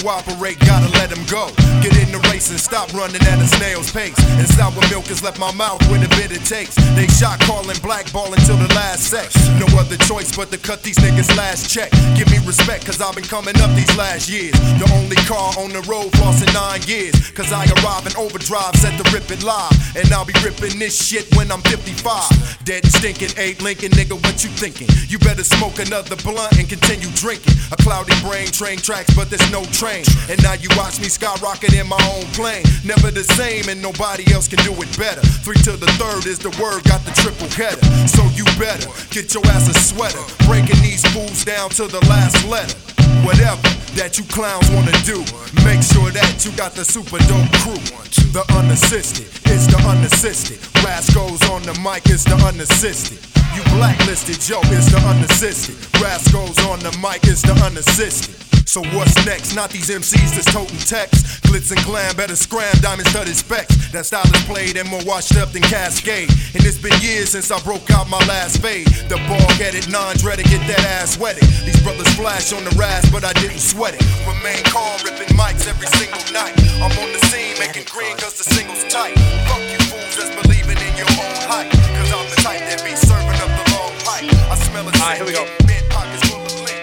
cooperate, gotta let them go. Get in the race and stop running at a snail's pace. And sour milk has left my mouth with a bitter taste. They shot calling blackball until the last sex. No other choice but to cut these niggas last check. Give me respect, cause I've been coming up these last years. The only car on the road flossing nine years. Cause I arrive in overdrive, set to rip it live. And I'll be ripping this shit when I'm 55. Dead stinking, Abe Lincoln, nigga, what you thinking? You better smoke another blunt and continue drinking. A cloudy brain, train tracks, but there's no train. And now you watch me skyrocket in my own plane. Never the same, and nobody else can do it better. Three to the third is the word, got the triple header. So you better get your ass a sweater. Breaking these fools down to the last letter. Whatever that you clowns wanna do, make sure that you got the super dope crew. The unassisted, it's the unassisted. Rascals on the mic, it's the unassisted. You blacklisted, yo, it's the unassisted. Rascals on the mic, it's the unassisted. So what's next? Not these MCs that's toting text. Glitz and glam, better scram, diamond studded specs. That style is played and more washed up than Cascade. And it's been years since I broke out my last fade. The ball headed non dread to get that ass wetted. These brothers flash on the rise, but I didn't sweat it. Remain calm, ripping mics every single night. I'm on the scene making green cause the single's tight. Fuck you fools that's believing in your own hype. Cause I'm the type that be serving up the long pipe. I smell it. Alright, here we go. Pockets full of lint.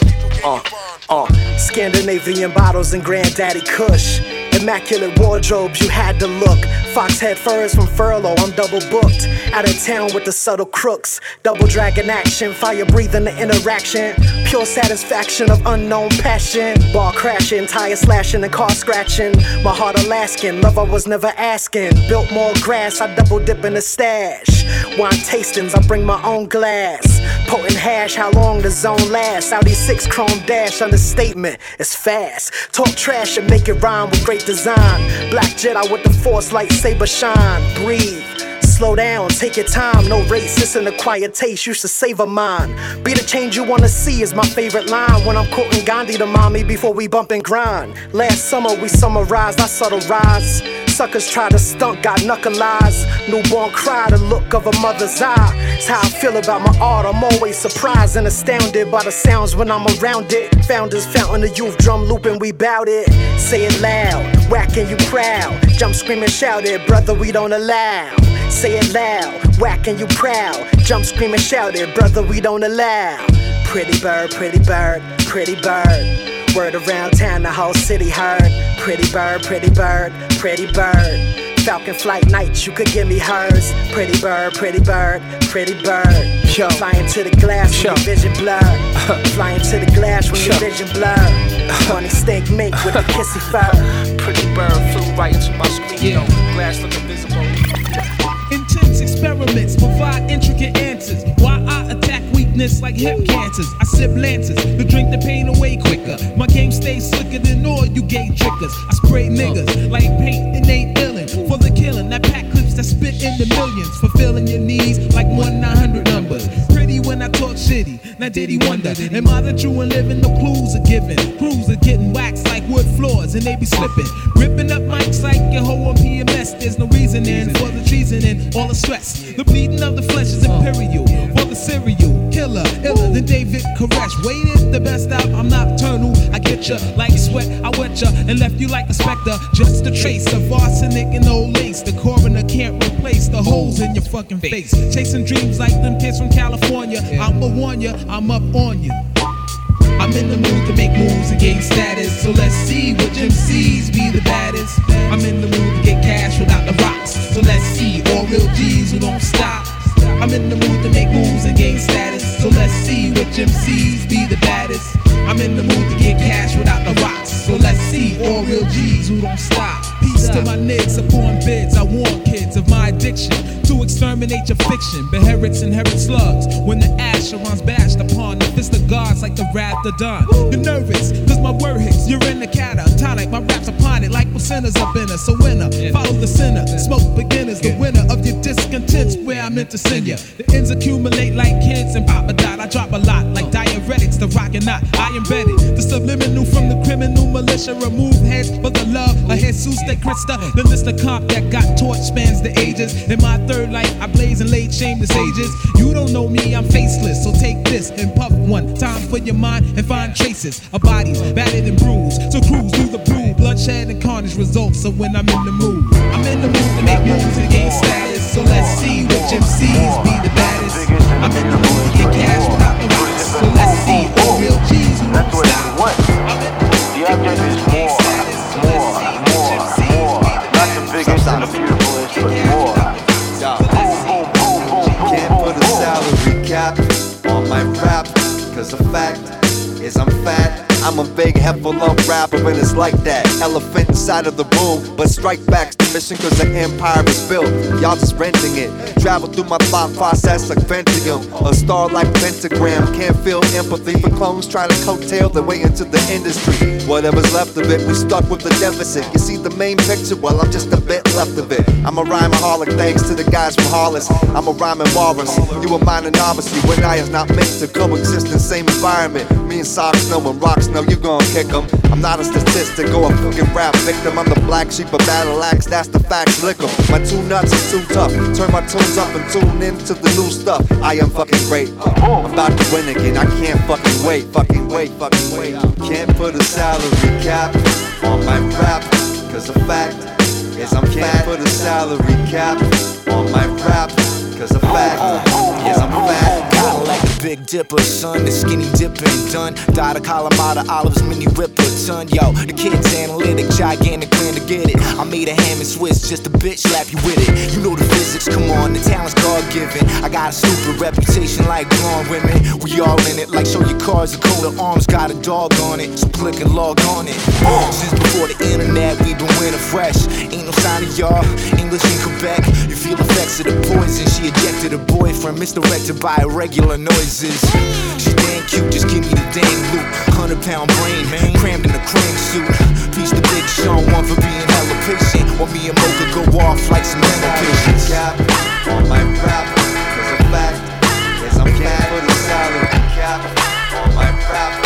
You uh, uh, Scandinavian bottles and granddaddy Kush. Immaculate wardrobes, you had to look. Foxhead furs from furlough, I'm double booked. Out of town with the subtle crooks. Double dragon action, fire breathing the interaction. Pure satisfaction of unknown passion. Bar crashing, tire slashing, and car scratching. My heart Alaskan, love I was never asking. Built more grass, I double dip in the stash. Wine tastings, I bring my own glass. Potent hash, how long the zone lasts. Audi 6 chrome dash, understatement, it's fast. Talk trash and make it rhyme with great design. Black Jedi with the force lightsaber shine. Breathe. Slow down, take your time. No race, it's an acquired taste. You should savor mine. Be the change you wanna see is my favorite line. When I'm quoting Gandhi to mommy before we bump and grind. Last summer we summarized our subtle rise. Suckers try to stunt, got knuckle eyes. Newborn cry, the look of a mother's eye. It's how I feel about my art. I'm always surprised and astounded by the sounds when I'm around it. Founders fountain the youth drum looping, we bout it. Say it loud, whacking you proud. Jump, scream, and shout it, brother, we don't allow. Say it loud, whacking you proud. Jump, scream, and shout it, brother, we don't allow. Pretty bird, pretty bird, pretty bird. Word around town, the whole city heard. Pretty bird, pretty bird, pretty bird. Falcon flight night, you could give me hers. Pretty bird, pretty bird, pretty bird. Yo. Flying to the glass when your vision blur. Flying to the glass when your vision blur. Funny stink mink with the kissy fur. Pretty bird flew right into my screen. Yo, glass look invisible. Provide intricate answers. Why I attack weakness like hip cancers. I sip lances to drink the pain away quicker. My game stays slicker than all you gay trickers. I spray niggas like paint and ain't for the killing. That pack clips that spit in the millions, fulfilling your needs like one 900 numbers. Pretty when I talk shitty. Now did he wonder? Am I the true and living? No clues are given. Crews are getting waxed like wood floors and they be slipping. Ripping up mics like your hoe on PMS. There's no reasoning for the treason and all the stress. The bleeding of the flesh is imperial. For the serial killer, iller than David Koresh. Waited the best out, I'm nocturnal. I get ya like sweat, I wet ya and left you like a specter. Just a trace of arsenic and old lace. The coroner can't replace the holes in your fucking face. Chasing dreams like them kids from California. I'ma warn ya, I'm up on you. I'm in the mood to make moves and gain status. So let's see which MCs be the baddest. I'm in the mood to get cash without the rocks. So let's see all real G's who don't stop. I'm in the mood to make moves and gain status. So let's see which MCs be the baddest. I'm in the mood to get cash without the rocks. So let's see all real G's who don't stop. Peace to my niggas upon bids. I warn kids of my addiction to exterminate your fiction. Beherits inherit slugs when the Asheron's bashed upon the fist of gods like the wrath of dawn. You're nervous, cause my word hits. You're in the catatonic. My raps upon it like sinners up in us. So winner, follow the sinner. Smoke beginners, the winner of your discontents where I meant to send you. The ends accumulate like kids and pop a dot. I drop a lot like diuretics, the rock and not. I embedded the subliminal from the criminal militia. Remove heads for the love of Jesus de Christa. The list of comp that got torch spans the ages. In my third life, I blaze and laid shame to sages. You don't know me, I'm faceless. So take this and puff one time for your mind and find traces of bodies battered and bruised. So cruise through the blue, bloodshed and carnage results. So when I'm in the mood, I'm in the mood to make moves and gain status. So let's see which MCs be the baddest. I'm in the mood to get cash without the rocks. So let's see all real G's who don't stop. The object is cause the fact is I'm fat. I'm a big heffalump rapper and it's like that. Elephant inside of the room, but strike back's the mission cause the empire is built. Y'all just renting it. Travel through my thought process like Pentium. A star like Pentagram. Can't feel empathy for clones trying to coattail their way into the industry. Whatever's left of it, we stuck with the deficit. You see the main picture, well, I'm just a bit left of it. I'm a rhymeaholic thanks to the guys from Hollis. I'm a rhyming walrus. You a minor novice, when I is not meant to coexist in the same environment. Me and socks know and rocks know you gon' kick 'em. I'm not a statistic or a fucking rap victim. I'm the black sheep of battle axe, that's the facts, lick 'em. My two nuts is too tough. Turn my tunes up and tune into the new stuff. I am fucking great. I'm about to win again. I can't fucking wait, fucking wait, fucking wait. Can't put a salary cap on my rap, cause the fact is I'm can't put a salary cap on my rap, cause the fact is I'm fat. A big dipper, son. The skinny dipping done. Died of Kalamata olives, mini ripper ton. Yo, the kid's analytic, gigantic plan to get it. I made a ham and Swiss, just a bitch slap you with it. You know the physics, come on, the talent's God given. I got a stupid reputation like blonde women. We all in it, like show your cards, a coat of arms, got a dog on it. So click and log on it. Since before the internet, we been winning fresh. Ain't no sign of y'all, English in Quebec. You feel effects of the poison. She ejected her boyfriend, misdirected by noises. She damn cute, just give me the damn loot. Hundred pound brain, man, crammed in a cream suit. Peace to Big Sean, one for being hella patient. While me and Mocha go off like some mental patients. cap on my rap, cause the fact is I'm can't put a salary cap on my rap,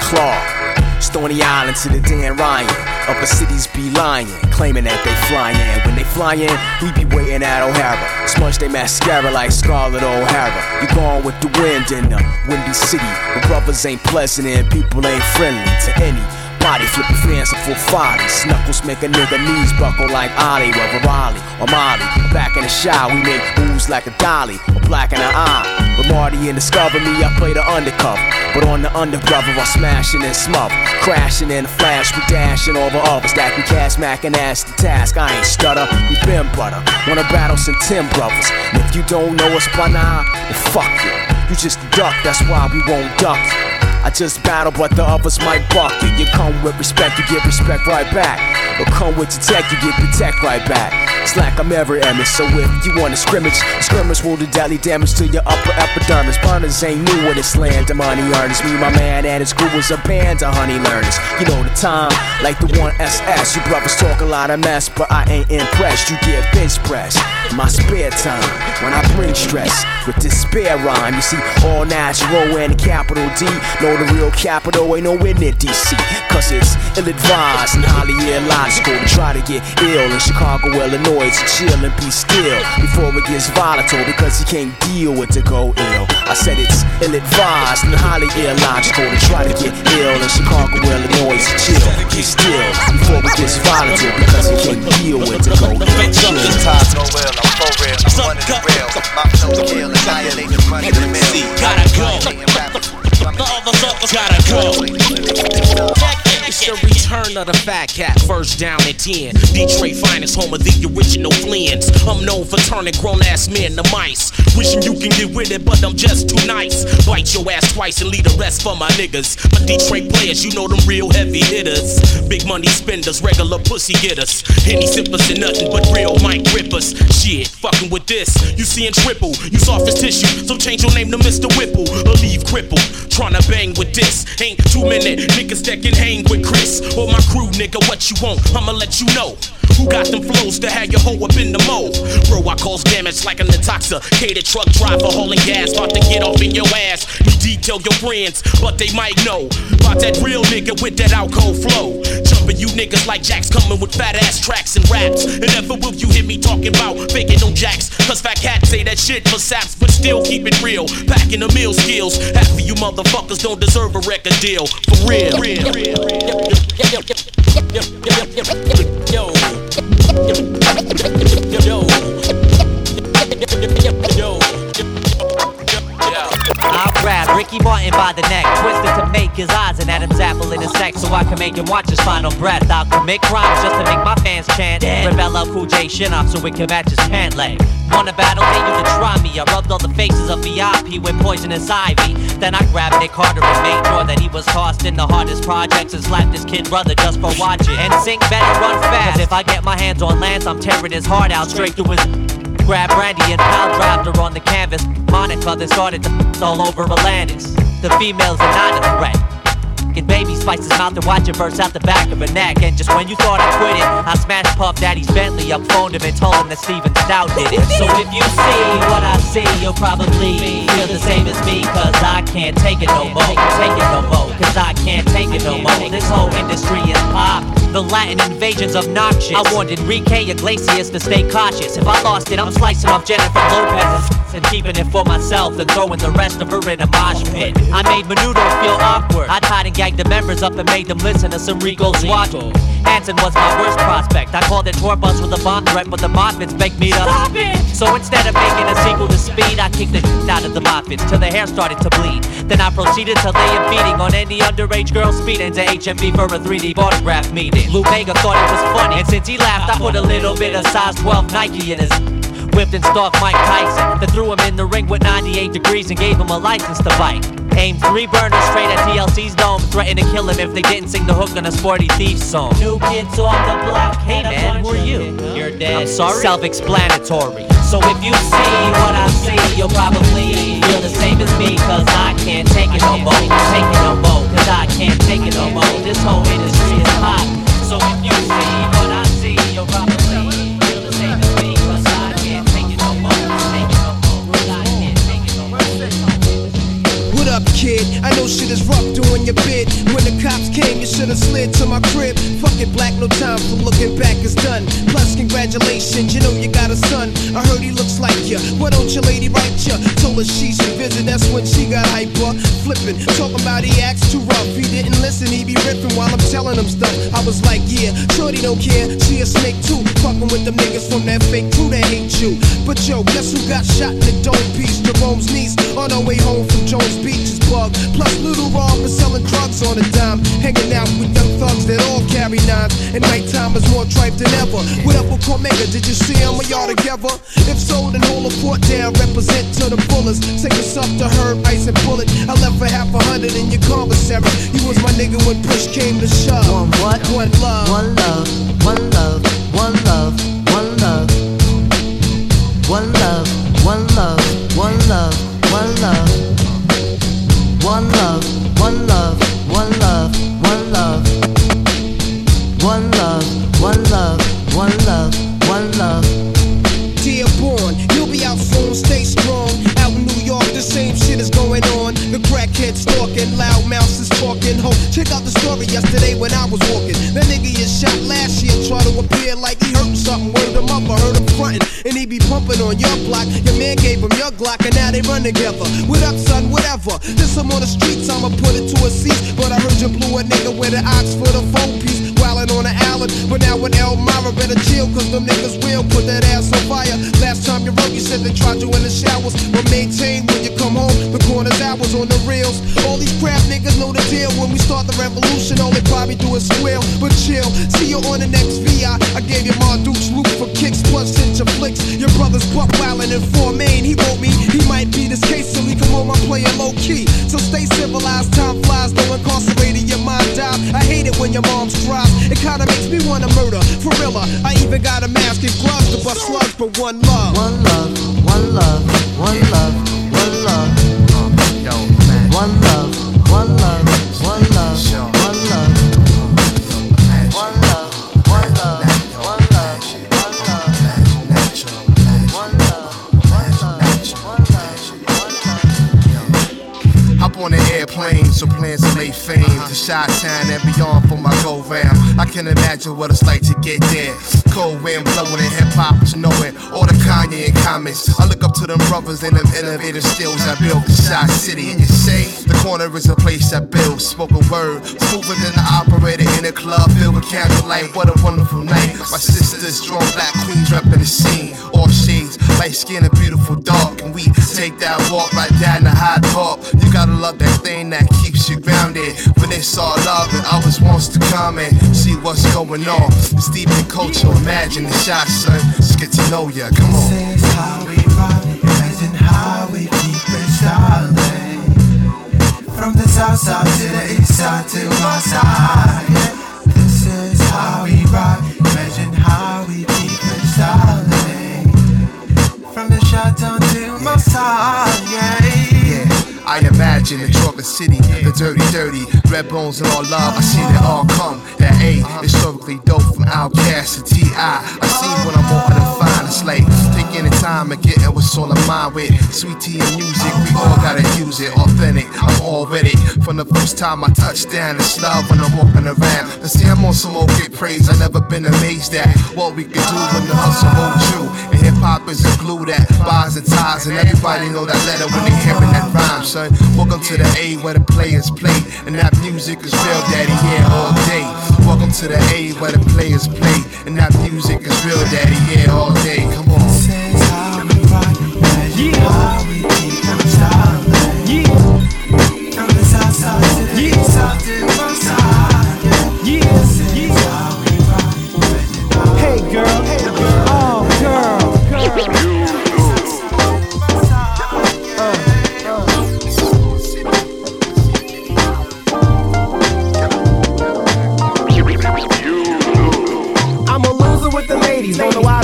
Clark. Stony Island to the Dan Ryan. Upper cities be lying, claiming that they flying. When they flying, we be waiting at O'Hara. Smudge they mascara like Scarlett O'Hara. You gone with the wind in the windy city. But brothers ain't pleasant and people ain't friendly to any. Body flipping fanciful follies. Knuckles make a nigga knees buckle like Ollie, whether Raleigh or Molly. Back in the shot, we make moves like a dolly black in the eye. But Marty and Discover me, I play the undercover. But on the undercover, I'm smashing and smother. Crashing in a flash, we dashing over others. Stacking cash, macking ass the task. I ain't stutter, we been butter. Wanna battle some Tim brothers. And if you don't know us by now, then fuck you. You just a duck, that's why we won't duck you. I just battle, but the others might buck you. You come with respect, you get respect right back. Or come with your tech, you get tech right back. It's like I'm ever Emmett, so if you want to scrimmage, scrimmage will do deadly damage to your upper epidermis. Burners ain't new in this land, money earners. Me, my man, and his crew was a band of honey learners. You know the time, like the one SS. You brothers talk a lot of mess, but I ain't impressed. You get bench press my spare time when I bring stress with this spare rhyme. You see, all natural and capital D. Know the real capital ain't nowhere near DC. Cause it's ill advised and highly illogical to try to get ill in Chicago, Illinois. To chill and be still before it gets volatile because you can't deal with to go ill. I said it's ill advised and highly illogical to try to get ill in Chicago, Illinois. To chill, be still before it gets volatile because you can't deal with to go ill. Chill. Times no real, I'm for real, I'm one of the real. My flow kill, annihilate the money in the mill. Gotta go. Gotta go. It's the return of the fat cat, first down at 10. Detroit finest home of the original Flins. I'm known for turning grown ass men to mice. Wishing you can get with it, but I'm just too nice. Bite your ass twice and leave the rest for my niggas. My Detroit players, you know them real heavy hitters. Big money spenders, regular pussy getters. Henny sippers and nothing but real mic grippers. Shit, fucking with this, you seeing triple. You soft as tissue, so change your name to Mr. Whipple or leave crippled. Tryna bang with this, ain't two many niggas that can hang with Chris or my crew, nigga. What you want? I'ma let you know. Who got them flows to have your hoe up in the mo? Bro, I cause damage like an intoxicated truck driver hauling gas, about to get off in your ass. You detail your friends, but they might know about that real nigga with that alcohol flow. You niggas like jacks coming with fat ass tracks and raps. And never will you hear me talking about faking no jacks. Cause fat cats say that shit for saps, but still keep it real. Packing the meal skills. Half of you motherfuckers don't deserve a record deal. For real. Yo. I'll grab Ricky Martin by the neck, twisted to make his eyes an Adam's apple in his sex, so I can make him watch his final breath. I'll commit crimes just to make my fans chant. Rebel up Cool J shin off so it can match his pant leg. Wanna battle? Hey, you can try me. I rubbed all the faces of VIP with poisonous ivy. Then I grabbed Nick Carter and made sure that he was tossed in the hardest projects and slapped his kid brother just for watching. And sing better run fast. 'Cause if I get my hands on Lance, I'm tearing his heart out straight through his. Grab Brandy and pal dropped her on the canvas. Monica then started to all over Atlantis. The females are not a threat. Fucking baby spice his mouth and watch it burst out the back of her neck. And just when you thought I quit it, I smashed Puff Daddy's Bentley up, phoned him and told him that Steven Stout did it. So if you see what I see, you'll probably feel the same as me. Cause I can't take it no more. Take it no more. Cause I can't take it no more. This whole industry is pop. The Latin invasion's obnoxious. I warned Enrique Iglesias to stay cautious. If I lost it, I'm slicing off Jennifer Lopez and keeping it for myself and throwing the rest of her in a mosh pit. I made Menudo feel awkward. I tied and gagged the members up and made them listen to some Rico Suato. Hanson was my worst prospect. I called it tour bus with a bomb threat, but the Mothmans begged me to stop it. So instead of making a sequel to Speed, I kicked the shit out of the Mothmans till their hair started to bleed. Then I proceeded to lay a beating on any underage girl speeding to HMV for a 3D autograph meeting. Lou Vega thought it was funny, and since he laughed, I put a little bit of size 12 Nike in his. Whipped and stalked Mike Tyson. Then threw him in the ring with 98 degrees and gave him a license to fight. Aimed three burners straight at TLC's dome. Threatened to kill him if they didn't sing the hook on a Sporty Thief song. New kids on the block. Hey man, who are you? You're dead. I'm sorry. Self-explanatory. So if you see what I see, you'll probably feel the same as me. Cause I can't take it no more. Take it no more. Cause I can't take it no more. This whole industry is hot you see. I know shit is rough doing your bid. When the cops came, you should have slid to my crib. Fuck it, black, no time for looking back is done. Plus, congratulations, you know you got a son. I heard he looks like you. Why don't your lady write you? Told her she should visit, that's when she got hyper. Flipping, talking about he acts too rough. He didn't listen, he be ripping while I'm telling him stuff. I was like, yeah, Shorty don't care, she a snake too. Fucking with them niggas from that fake crew that hate you. But yo, guess who got shot in the dome piece? Jerome's niece on her way home from Jones Beach is. Plus, Little Rob is selling drugs on a dime. Hanging out with young thugs that all carry nines. And nighttime is more tripe than ever. What up with Cormega? Did you see him? Are y'all together? If so, then hold a fort down. Represent to the fullest. Take us up to Herb, Ice, and Bullet. I left for half a hundred in your commissary. You was my nigga when push came to shove. One what? One love. One love, one love, one love, one love. One love, one love, one love, one love. One love, one love, one love, one love. One love, one love, one love, one love. Dear born, you'll be out soon, stay strong. Out in New York, the same shit is going on. The crackhead stalking, loud mouths is talking. Ho, check out the story yesterday when I was walking. That nigga is shot last year, try to appear like he hurt something. Word him up, I heard him frontin', and he be pumping on your block. Your man gave him your Glock, they run together. What up, son? Whatever. This I'm on the streets, I'ma put it to a cease. But I heard you blew a nigga with an ox for the phone piece. On the island, but now with Elmira better chill, cause them niggas will put that ass on fire. Last time you wrote, you said they tried you in the showers, but maintain when you come home. The corners hours on the reels. All these crap niggas know the deal. When we start the revolution, all they probably do is squeal. But chill, see you on the next VI. I gave you Marduke's loop for kicks, plus cinch flicks. Your brother's buck wildin' in four main. He wrote me, he might be this case, so he come home, I'm playing low key. So stay civilized, time flies, though incarcerated, your mind died. I hate it when your mom's drive. It kinda makes me wanna murder, for real. Uh, I even got a mask and gloves to bust slugs for one love. One love, one love, one love, one love. One love, make fame to Shot Town and beyond for my go round. I can imagine what it's like to get there. Cold wind blowing in hip hop, just knowing all the Kanye and comments. I look up to them brothers and them innovative skills I built in Shot City. And you say the corner is a place I built. Spoken word, smoother than the operator in a club filled with candlelight. What a wonderful night. My sisters, strong black queens repping the scene. All shades, light skin and beautiful dark. And we take that walk right down the Hyde Park. You gotta love that thing that keeps you grounded. When it's all love and others wants to come and see what's going on. It's deep in culture, imagine the shot, son. Just get to know ya, come on. This is how we rock, imagine how we keep it styling. From the south side to the east side to my side. This is how we rock, imagine how we keep it styling. From the shot down to my side, yeah. I imagine the chocolate city, the dirty, dirty, red bones and all love. I see it all come. That A, historically dope from Outkast to T.I. I see when I'm walking and find it's like taking the time and getting what's on the mind with sweet tea and music. We all gotta use it, authentic. I'm all with it. From the first time I touched down, it's love when I'm walking around. To see I'm on some old great praise, I never been amazed at what we can do when the hustle hold true. And hip hop is the glue that binds and ties, and everybody know that letter when they hearing that rhyme, son. Welcome to the A where the players play, and that music is real, daddy, yeah, all day. Welcome to the A where the players play, and that music is real, daddy, yeah, all day. Come on. This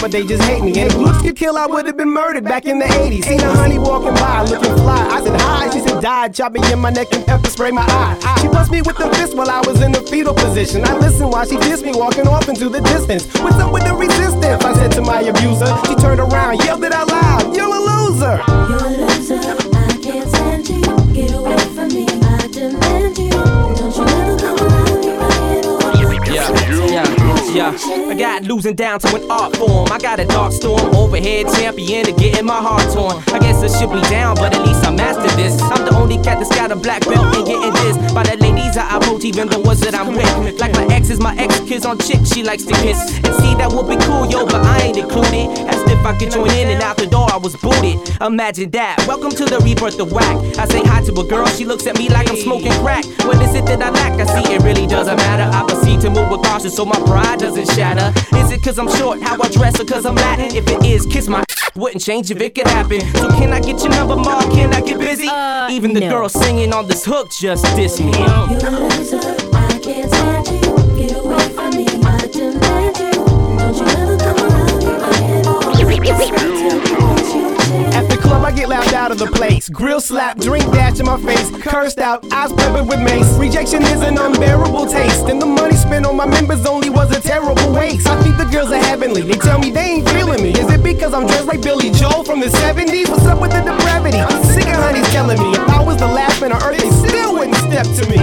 but they just hate me. And if looks could kill, I would have been murdered back in the 80s. Seen a honey walking by, looking fly. I said hi, she said die, chop me in my neck and pepper spray my eye. She bust me with the fist while I was in the fetal position. I listened while she dissed me, walking off into the distance. What's up with the resistance? I said to my abuser. She turned around, yelled it out loud, you're a loser. You're a loser, I can't stand you. Yeah, I got losing down to an art form. I got a dark storm overhead champion to getting my heart torn. I guess I should be down, but at least I mastered this. I'm the only cat that's got a black belt and getting this by the ladies I approach, even the ones that I'm with. Like my ex is my ex kiss on chick, she likes to kiss. And see, that would be cool, yo, but I ain't included. As if I could join in and out the door, I was booted. Imagine that. Welcome to the rebirth of whack. I say hi to a girl, she looks at me like I'm smoking crack. What is it that I lack? I see it really doesn't matter. I proceed to move with caution so my pride doesn't shatter. Is it cause I'm short, how I dress, or cause I'm Latin? If it is, kiss my wouldn't change if it could happen. So can I get your number, Ma? Can I get busy? Uh, Even the girl singing on this hook just diss me. At the club, I get laughed out of the place. Grill slap, drink dash in my face. Cursed out, eyes peppered with mace. Rejection is an unbearable taste. And the money spent on my members only was a terrible waste. I think the girls are heavenly. They tell me they ain't feeling me. Is it because I'm dressed like Billy Joel from the 70s? What's up with the depravity? I'm sick of honeys telling me. If I was the last man on earth, they still wouldn't step to me.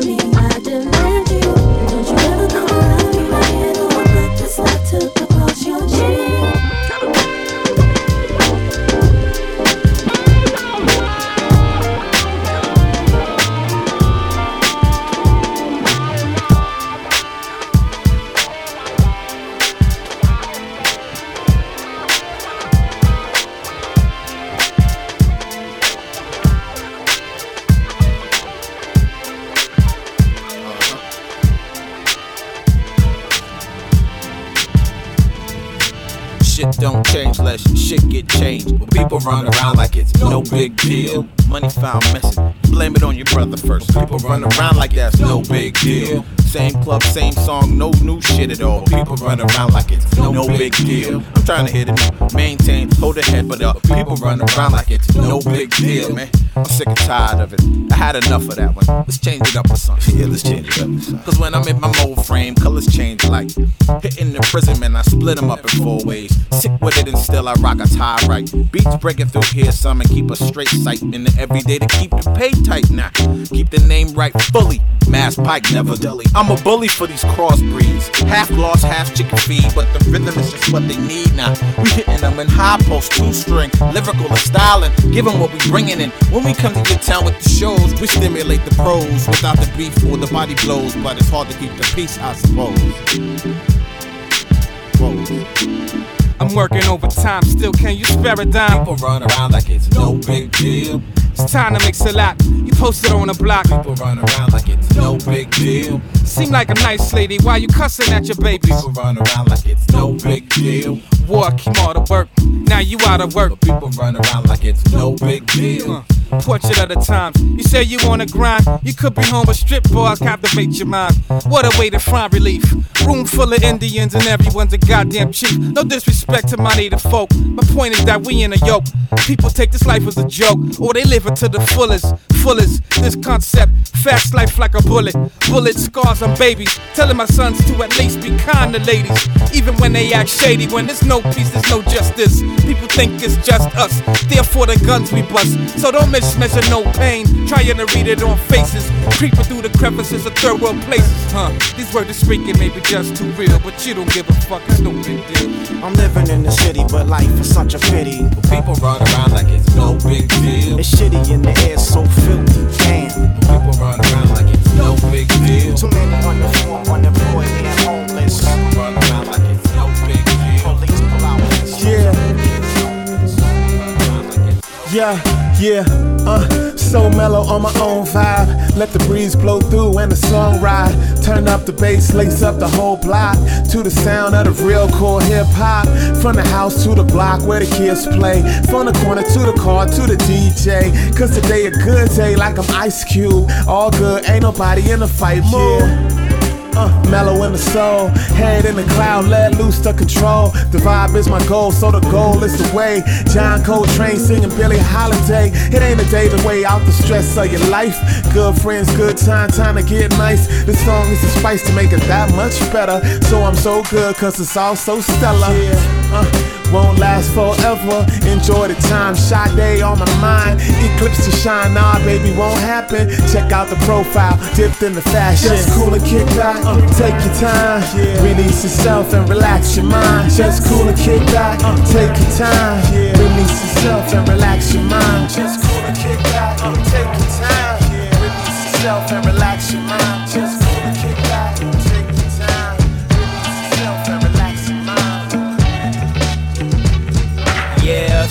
Shit run around like that's no big deal. Same club, same song, no new shit at all. People run around like it's no big deal. I'm trying to hit it, maintain, hold the head, but up. People run around like it's no big deal, man. I'm sick and tired of it. I had enough of that one. Let's change it up with something. Yeah, let's change it up. Cause when I'm in my mold frame, colors change like hitting the prison, man. I split them up in four ways. Sick with it and still I rock a tie right. Beats breaking through here, some and keep a straight sight in the everyday to keep the pay tight now. Keep the name right fully. Mass Pike, never dully. I'm a bully for these crossbreeds. Half lost, half chicken feed, but the rhythm is just what they need now. We hitting them in high post, two string, lyrical and styling, give 'em what we bringing in. When we come to your town with the shows, we stimulate the pros without the beef or the body blows, but it's hard to keep the peace, I suppose. I'm working overtime, still can you spare a dime? People run around like it's no big deal. It's time to mix a lot. You posted on the block. People run around like it's no big deal. Seem like a nice lady. Why you cussing at your babies? People run around like it's no big deal. War came all to work. Now you out of work. People run around like it's no big deal. Uh, portrait of the times. You say you wanna grind. You could be home, but strip bars captivate your mind. What a way to find relief. Room full of Indians and everyone's a goddamn chief. No disrespect to my native folk. My point is that we in a yoke. People take this life as a joke, or they live it to the fullest. Fullest. This concept, fast life like a bullet. Bullet scars on babies. Telling my sons to at least be kind to ladies. Even when they act shady, when there's no peace, there's no justice. People think it's just us. Therefore, the guns we bust. So don't mismeasure no pain. Trying to read it on faces. Creeping through the crevices of third world places. Huh. These words are speaking may be just too real, but you don't give a fuck. It's no big deal. I'm living in the city, but life is such a pity. People run around like it's no big deal. It's shitty in the air, so filthy. Damn. People run around like it's no big deal. Too many underemployed, unemployed, and homeless. People run around like it's no big deal. Police pull out. Yeah, yeah, uh, so mellow on my own vibe. Let the breeze blow through and the song ride. Turn up the bass, lace up the whole block to the sound of the real core hip hop. From the house to the block where the kids play. From the corner to the car to the DJ. Cause today a good day like I'm Ice Cube. All good, ain't nobody in the fight mood. Uh, mellow in the soul, head in the cloud, let loose the control. The vibe is my goal, so the goal is the way. John Coltrane singing Billie Holiday. It ain't a day to weigh out the stress of your life. Good friends, good time, time to get nice. This song is the spice to make it that much better. So I'm so good, cause it's all so stellar. Uh, won't last forever. Enjoy the time. Shot day on my mind. Eclipse to shine, nah, baby, won't happen. Check out the profile, dipped in the fashion. Just cool and kick back, uh, take your time. Release yourself and relax your mind. Just cool and kick back, uh. take your time. Release yourself and relax your mind. Just cool and kick back, uh, take your time. Release yourself and relax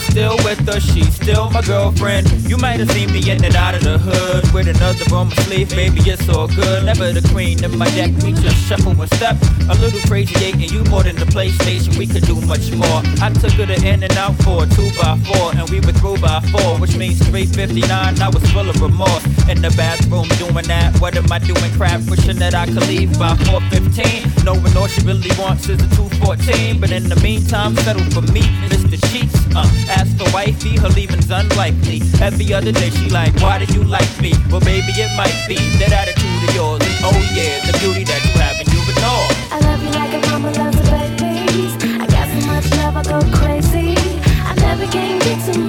still with her, she's still my girlfriend. You might have seen me in and out of the hood with another on my sleeve, baby, it's all good. Never the queen in my deck, we just shuffle and step. A little crazy and you more than the PlayStation, we could do much more. I took her to In and Out for a two by four, and we were through by four, which means 359. I was full of remorse in the bathroom doing that. What am I doing? Crap, wishing that I could leave by 415. Knowing all she really wants is a 214, but in the meantime, settle for me, Mr. Cheats. Uh, ask the wifey, her leaving's unlikely. Every other day she like, why did you like me? Well, baby, it might be that attitude of yours. And oh yeah, the beauty that you have and you ignore. I love you like a mama loves her babies. I got so much love, I go crazy. I never can get too.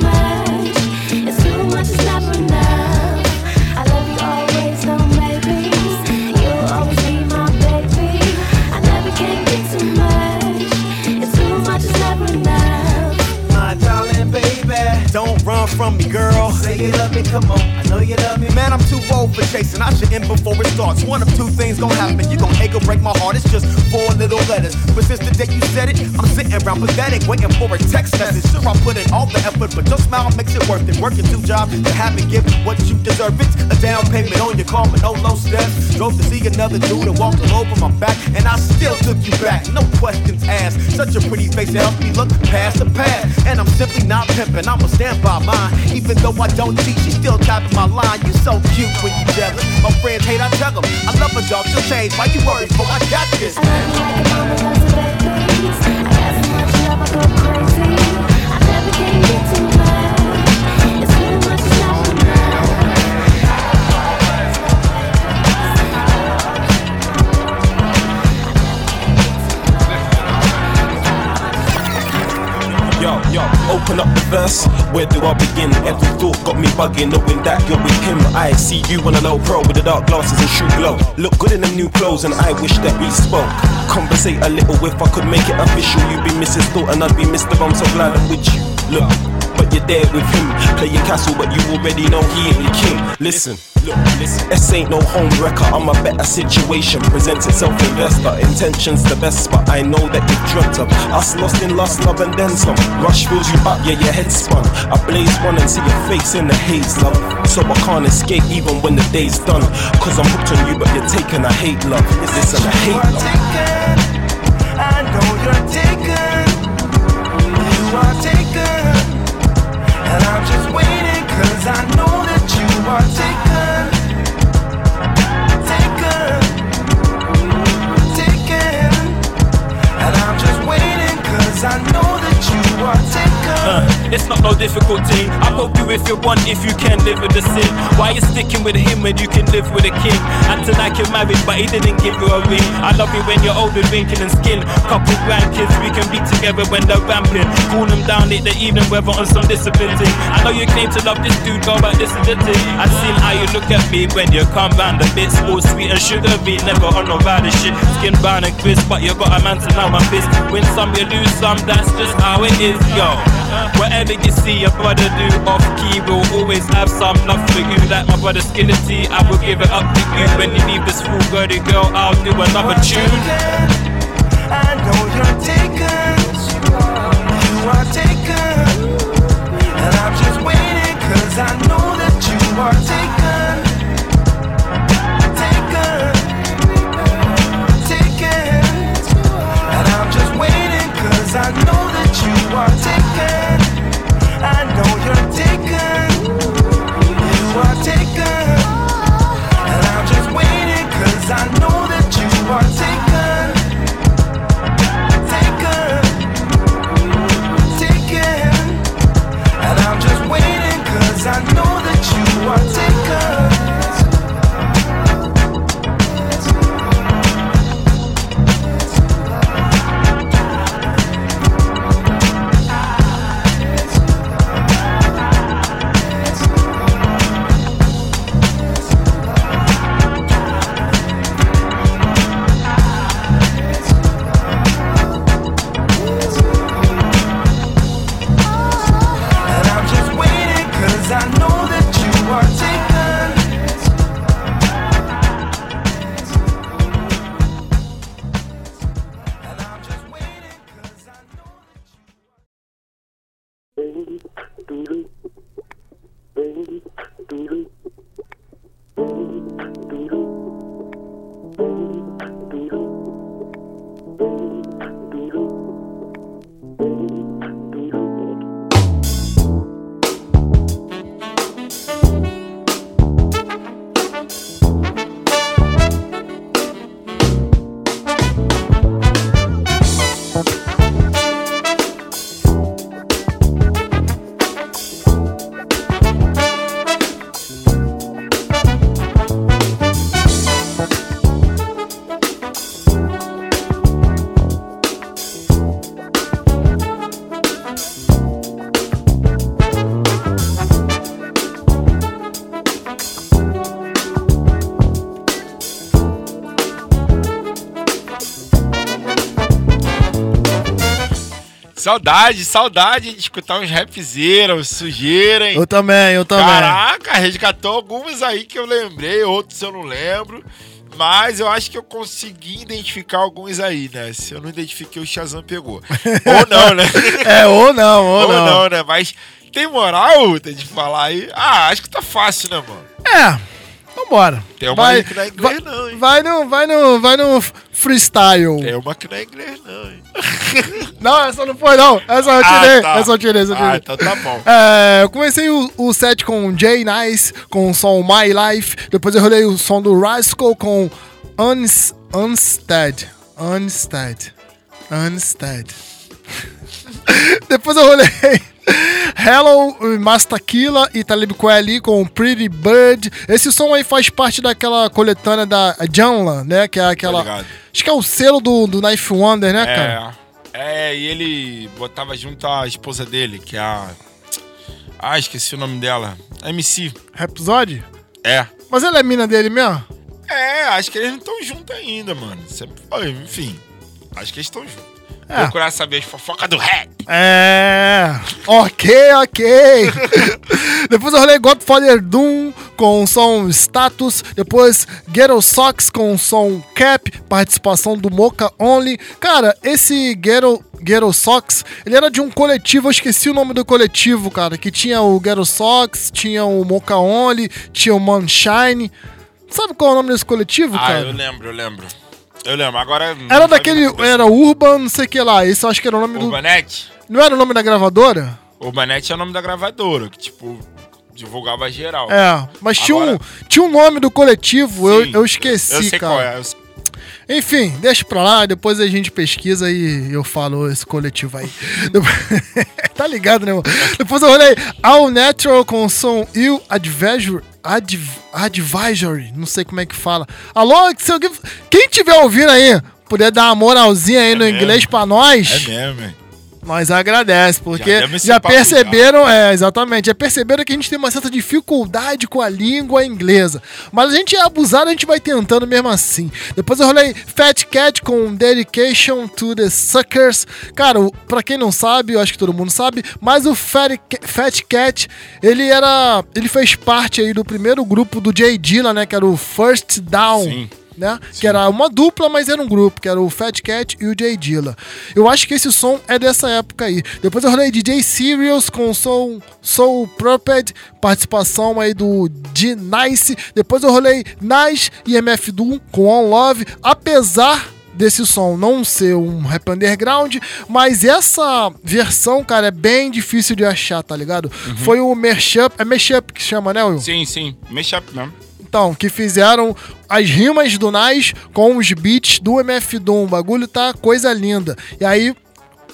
From me, girl. Say you love me, come on. I know you love me. Man, I'm too old for chasing. I should end before it starts. One of two things gonna happen. You gon' ache or break my heart. It's just four little letters. But since the day you said it, I'm sitting around pathetic, waiting for a text message. Sure, I put in all the effort, but your smile makes it worth it. Working two jobs to have and give what you deserve. It's a down payment on your car, but no low steps. Drove to see another dude and walked all over my back, and I still took you back. No questions asked. Such a pretty face to help me look past the past. And I'm simply not pimping. I'ma stand by mine. Even though I don't cheat, she still tapping my line. You so cute when you jealous. My friends hate, I tell them. I love a dog, she'll change. Why you worry? For I got this. I love you like a mama loves her babies. I got so much love, I go crazy. I never can get too much. It's too much, it's never. Yo, yo, open up the verse. Where do I begin? Every thought got me bugging, knowing that you're with him. I see you on a low pro with the dark glasses and shoe glow. Look good in them new clothes, and I wish that we spoke. Conversate a little if I could make it official. You'd be Mrs. Thought and I'd be Mr. I'm so glad I'm with you. Look, but you're there with him, playing castle, but you already know he ain't your king. Listen. Look, listen. S ain't no home wrecker. I'm a better situation. Presents itself investor. Intentions the best, but I know that you've dreamt of us lost in lust, love, and then some. Rush fills you up, yeah, your head spun. I blaze one and see your face in the haze, love. So I can't escape even when the day's done. Cause I'm hooked on you, but you're taken. I hate love. Is this a hate love? I know you're taken. You are taken. And I'm just waiting, cause I know that you are taken. Taken. Taken. And I'm just waiting, cause I know that. Uh, it's not no difficulty. I poke you if you want, if you can live with the sin. Why you sticking with him when you can live with a king? Acting like you're married, but he didn't give you a ring. I love you when you're old with wrinkle and skin. Couple grandkids, we can be together when they're ramping. Cool them down late the evening weather on some discipline thing. I know you claim to love this dude, go but this is the thing. I seen how you look at me when you come round the bits. All sweet and sugary, never on no rider shit. Skin brown and crisp, but you got a man to know my fist. Win some, you lose some, that's just how it is, yo. Whatever you see your brother do off key, we'll always have some love for you. Like my brother Skillety, I will give it up to you. When you leave this fool girly girl, I'll do another tune. I know you're taken. You are taken. And I'm just waiting, cause I know that you are taken. Taken. Taken. And I'm just waiting, cause I know you are taken. I know you're taken. Saudade, saudade de escutar uns rapzeiros, sujeira, hein? Eu também, eu também. Caraca, resgatou algumas aí que eu lembrei, outros eu não lembro. Mas eu acho que eu consegui identificar alguns aí, né? Se eu não identifiquei, o Shazam pegou. ou não, né? É, ou não, ou, ou não. não, né? Mas tem moral, de falar aí? Ah, acho que tá fácil, né, mano? É. Vambora. Tem uma vai, que não é inglês, vai, não, hein? vai no, vai no, vai no freestyle. Tem uma que não é inglês, não, hein? Não, essa não foi, não. Essa eu Ah, tirei. tá. Essa eu tirei, essa eu tirei. Ah, então tá bom. É, eu comecei o, o set com Jay Nice, com o som My Life. Depois eu rolei o som do Rascal com Uns, Unstead. Unstead. Unstead. Depois eu rolei Hello, Mastakila e Talib Kweli com Pretty Bird. Esse som aí faz parte daquela coletânea da Janla, né? Que é aquela. ligado. Acho que é o selo do, do Knife Wonder, né, cara? É, é, e ele botava junto a esposa dele, que é a. Ah, esqueci o nome dela. MC. Rhapsody? É. Mas ela é mina dele mesmo? É, acho que eles não estão juntos ainda, mano. Sempre foi, enfim. Acho que eles estão juntos. É. Procurar saber as fofocas do rap. É. Ok, ok. Depois eu rolei Godfather Doom com o som Status. Depois Ghetto Socks com o som Cap. Participação do Mocha Only. Cara, esse Ghetto, Ghetto Socks, ele era de um coletivo. Eu esqueci o nome do coletivo, cara. Que tinha o Ghetto Socks, tinha o Mocha Only, tinha o Manshine. Sabe qual é o nome desse coletivo, Ah, cara? eu lembro, eu lembro. Eu lembro. Agora. Era daquele. Era Urban, não sei o que lá. Esse eu acho que era o nome do. Urbanete? Não era o nome da gravadora? Urbanete é o nome da gravadora, que, tipo, divulgava geral. É, mas tinha, um, Agora- tinha um nome do coletivo, eu, eu esqueci, Eu sei cara. qual é. eu Enfim, deixa pra lá, depois a gente pesquisa e eu falo esse coletivo aí. Tá ligado, né, mano? Depois eu olhei All Natural com som You Advisory. Adv, advisory, não sei como é que fala. Alô, se alguém, quem tiver ouvindo aí, puder dar uma moralzinha aí no mesmo. inglês pra nós. É mesmo, hein? Nós agradece, porque Já já, perceberam, é, exatamente, já perceberam que a gente tem uma certa dificuldade com a língua inglesa. Mas a gente é abusado, a gente vai tentando mesmo assim. Depois eu rolei Fat Cat com Dedication to the Suckers. Cara, pra quem não sabe, eu acho que todo mundo sabe, mas o Fat, Fat Cat, ele era. Ele fez parte aí do primeiro grupo do Jay Dilla, né? Que era o First Down Sim. Né? Que era uma dupla, mas era um grupo, que era o Fat Cat e o Jay Dilla. Eu acho que esse som é dessa época aí. Depois eu rolei DJ Serious com o som Soul Proped, participação aí do D-Nice. Depois eu rolei Nice e MF Doom com On Love, apesar desse som não ser um rap underground, mas essa versão, cara, é bem difícil de achar, tá ligado? Foi o Mashup, é Mashup que chama, né, Will? Sim, sim. Mexa up mesmo. Então, que fizeram as rimas do Nas com os beats do MF Doom. O bagulho tá coisa linda. E aí,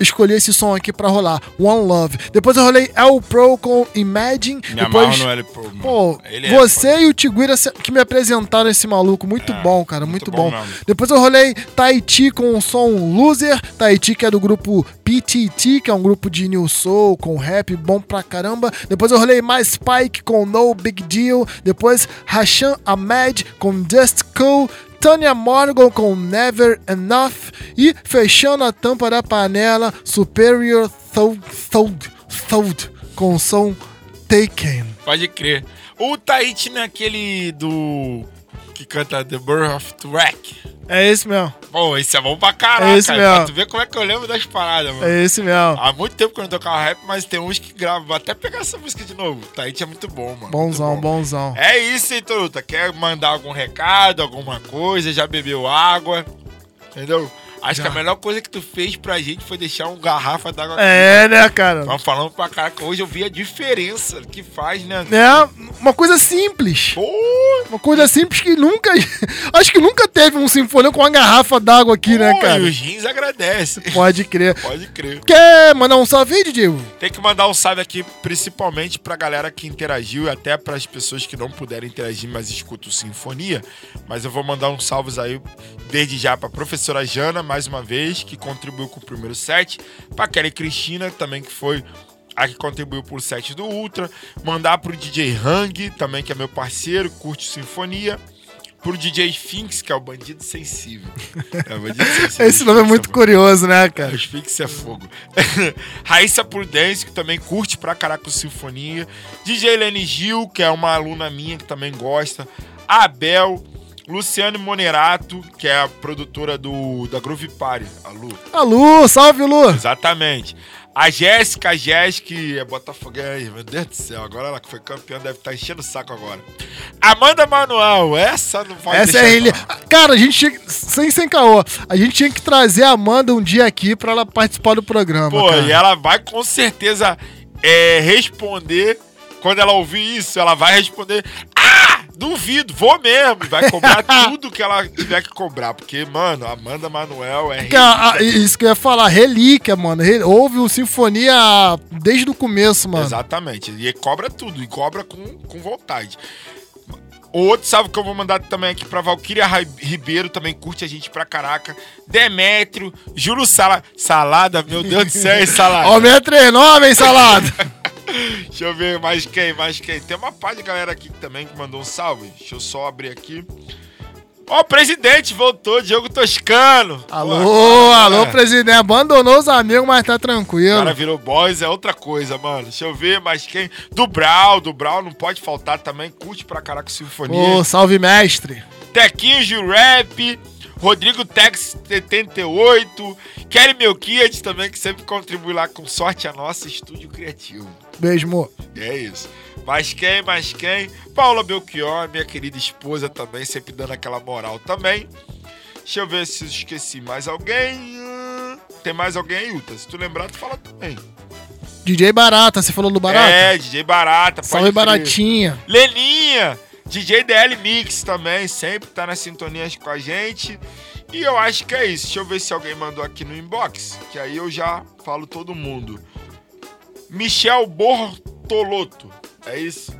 escolhi esse som aqui pra rolar. One Love. Depois eu rolei El Pro com Imagine. Me Depois, no L Pro, mano. Pô, Ele é você e o Tiguira que me apresentaram esse maluco. Muito bom, cara. Muito, bom bom. mesmo. Depois eu rolei Tahiti com o som Loser. Tahiti, que é do grupo PTT, que é um grupo de New Soul com rap bom pra caramba. Depois eu rolei mais Spike com No Big Deal. Depois Hashan Ahmed com Just Cool. Tanya Morgan com Never Enough. E fechando a tampa da panela, Superior Thought, Thought, Thought com o som Taken. Pode crer. O Tahiti naquele do. Que canta The Birth of Track. É esse mesmo. Pô, esse é bom pra caraca. É esse cara. mesmo. Pra tu ver como é que eu lembro das paradas, mano. É esse mesmo. Há muito tempo que eu não tocava rap, mas tem uns que gravam. Vou até pegar essa música de novo. Tahiti é muito bom, mano. Bonzão, bonzão. É isso, hein, Toruta? Quer mandar algum recado, alguma coisa? Já bebeu água? Entendeu? Acho que a melhor coisa que tu fez pra gente foi deixar um garrafa d'água É, né, cara? Tava falando pra caraca, hoje eu vi a diferença que faz, né? É, uma coisa simples. Uma coisa simples que nunca. Acho que nunca teve um sinfonia com uma garrafa d'água aqui, né, Pô, cara? E os rins agradecem. Pode crer. Pode crer. Quer mandar um salve aí, Diego? Tem que mandar um salve aqui, principalmente pra galera que interagiu e até pras pessoas que não puderam interagir, mas escutam Sinfonia. Mas eu vou mandar uns salvos aí, desde já pra professora Jana, mais uma vez, que contribuiu com o primeiro set. Pra Kelly Cristina, também, que foi a que contribuiu pro set do Ultra. Mandar pro DJ Hang, também, que é meu parceiro, curte Sinfonia. pro DJ Finks, que é o Bandido Sensível. É, o Bandido Sensível. Esse nome é muito curioso, né, cara? Os Finks é fogo. Raíssa Prudence, que também curte pra caraca o Sinfonia. DJ Lene Gil, que é uma aluna minha que também gosta. Abel. Luciane Monerato, que é a produtora do, da Groove Party, a Lu. A Lu, salve, Lu! Exatamente. A Jéssica, a Jéssica, é Botafoguense, meu Deus do céu, agora ela que foi campeã deve estar enchendo o saco agora. Amanda Manuel, essa não pode Essa é ele. Cara, a gente tinha. que- Sem, sem caô. A gente tinha que trazer a Amanda um dia aqui pra ela participar do programa. Pô, cara. e ela vai com certeza é, responder, quando ela ouvir isso, ela vai responder, ah, duvido, vou mesmo, vai cobrar tudo que ela tiver que cobrar, porque, mano, Amanda Manuel é... A- isso que eu ia falar, relíquia, mano. Houve o Sinfonia desde o começo, mano. Exatamente. E cobra tudo. E cobra com, com vontade. O outro salve que eu vou mandar também aqui pra Valkyria Rai- Ribeiro, também curte a gente pra caraca. Demétrio, Júlio Sala, Salada, meu Deus do céu, hein, Salada. Aumenta três nome, hein, salada? Deixa eu ver mais quem, mais quem. Tem uma pá de galera aqui também que mandou um salve. Deixa eu só abrir aqui. Ó, o presidente voltou, Diogo Toscano. Alô, Pô, alô, é. presidente. Abandonou os amigos, mas tá O tranquilo. cara virou boys, é outra coisa, mano. Deixa eu ver mais quem. Do Brau, do Brau não pode faltar também. Curte pra caraca Sinfonia. Ô, salve, mestre. Tequinho de Rap, Rodrigo Tex 78, Kelly Melquiades também, que sempre contribui lá com sorte a nossa estúdio criativo. Beijo, amor. É isso. Mas quem, mais quem? Paula Belchior, minha querida esposa também, sempre dando aquela moral também. Deixa eu ver se eu esqueci mais alguém. Hum, Tem mais alguém aí, Uta? Se tu lembrar, tu fala também. DJ Barata, você falou do Barata? É, DJ Barata. Salve. Baratinha. Leninha, DJ DL Mix também, sempre tá nas sintonias com a gente. E eu acho que é isso. Deixa eu ver se alguém mandou aqui no inbox, que aí eu já falo todo mundo. Michel Bortolotto. É isso?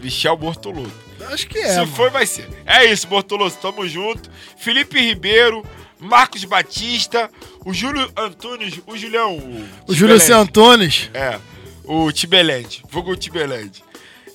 Michel Bortolotto. Acho que é. Se mano. for, vai ser. É isso, Bortolotto, tamo junto. Felipe Ribeiro, Marcos Batista, o Júlio Antunes, o Julião. O Júlio Tibelente. C. Antunes. É, o Tibelente, vulgo Tibelente.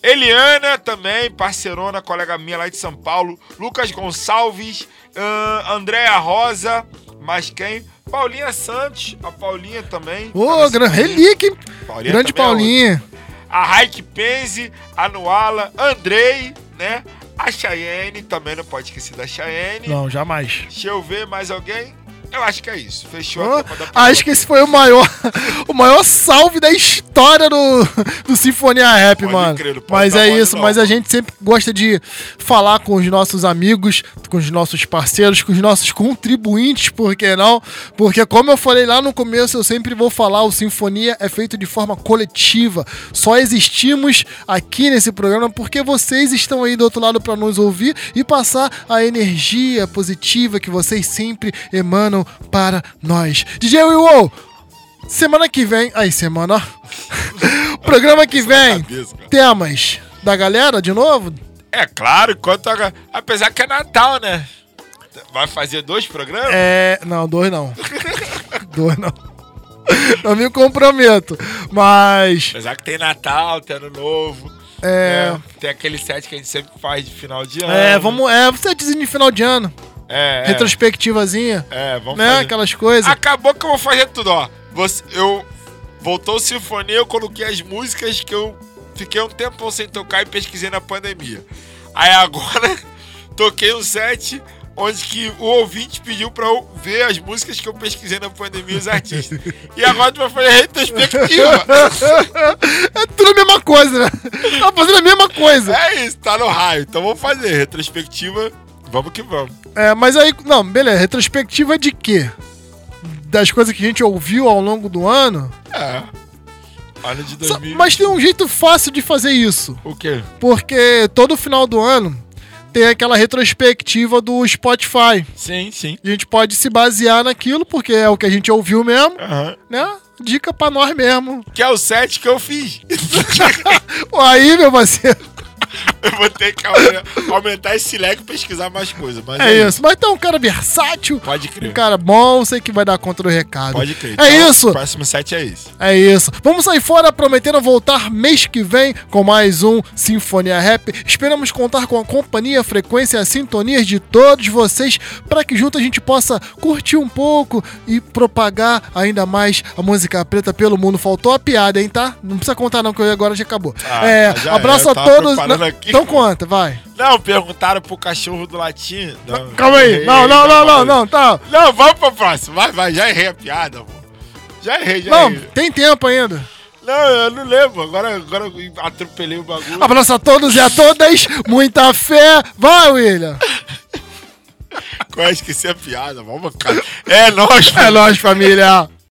Eliana também, parceirona, colega minha lá de São Paulo. Lucas Gonçalves, ahn, Andréa Rosa, mas quem? Paulinha Santos, a Paulinha também. Ô, gran- relíquia, hein? Paulinha Grande é Paulinha. a Raik Penze, a Nuala, Andrei, né? A Cheyenne, também não pode esquecer da Cheyenne. Não, jamais. Deixa eu ver mais alguém. Eu acho que é isso. Fechou Ô, a Copa da acho que esse foi o maior, o maior salve da história do, do Sinfonia Rap, mano. crer, pode mas é isso, não, mas a gente sempre gosta de falar com os nossos amigos, com os nossos parceiros, com os nossos contribuintes, por que não? Porque como eu falei lá no começo, eu sempre vou falar, o Sinfonia é feito de forma coletiva. Só existimos aqui nesse programa porque vocês estão aí do outro lado para nos ouvir e passar a energia positiva que vocês sempre emanam para nós. DJ Will, semana que vem. Aí, semana. ó. Programa que vem. cabeça. Temas da galera de novo? É claro, enquanto a- apesar que é Natal, né? Vai fazer dois programas? É. Não, dois não. dois não. Não me comprometo. Mas. Apesar que tem Natal, tem Ano Novo. É. né? Tem aquele set que a gente sempre faz de final de ano. É, vamos. É, setzinho de final de ano. É, é. Retrospectivazinha. É, vamos né? fazer. Aquelas coisas. Acabou que eu vou fazer tudo, ó. Você, eu voltou o Sinfonia, eu coloquei as músicas que eu fiquei um tempo sem tocar e pesquisei na pandemia. Aí agora toquei um set onde que o ouvinte pediu pra eu ver as músicas que eu pesquisei na pandemia os artistas. e agora tu vai fazer retrospectiva. é tudo a mesma coisa, né? Tá fazendo a mesma coisa. É isso, tá no raio. Então vamos fazer retrospectiva. Vamos que vamos. É, mas aí, não, beleza. Retrospectiva de quê? Das coisas que a gente ouviu ao longo do ano? É. Ano de Só- 2000. Mas tem um jeito fácil de fazer isso. O quê? Porque todo final do ano tem aquela retrospectiva do Spotify. Sim, sim. A gente pode se basear naquilo, porque é o que a gente ouviu mesmo, né? Dica pra nós mesmo. Que é o set que eu fiz. Aí, meu parceiro. Eu vou ter que aumentar- esse leque e pesquisar mais coisas. Mas É isso. Mas então, um cara versátil. Pode crer. Um cara bom, sei que vai dar conta do recado. Pode crer. É Então, isso. O próximo set é esse. É isso. Vamos sair fora prometendo voltar mês que vem com mais um Sinfonia Rap. Esperamos contar com a companhia, a frequência e as sintonias de todos vocês para que junto a gente possa curtir um pouco e propagar ainda mais a música preta pelo mundo. Faltou a piada, hein, tá? Não precisa contar não, que agora já acabou. Ah, é, já abraço é, a todos. Não, aqui. Então conta, vai. Não, perguntaram pro cachorro do latim. Não, Calma aí. errei, Não, não, não, não, não, tá. Não, vamos pro próximo. Vai, vai, já errei a piada, pô. Já errei, já Não, errei. tem tempo ainda. Não, eu não lembro. Agora, agora eu atropelei o bagulho. Abraço a todos e a todas. Muita fé. Vai, William. Quase esqueci a piada. Vamos, cara. É nóis, É nóis, família.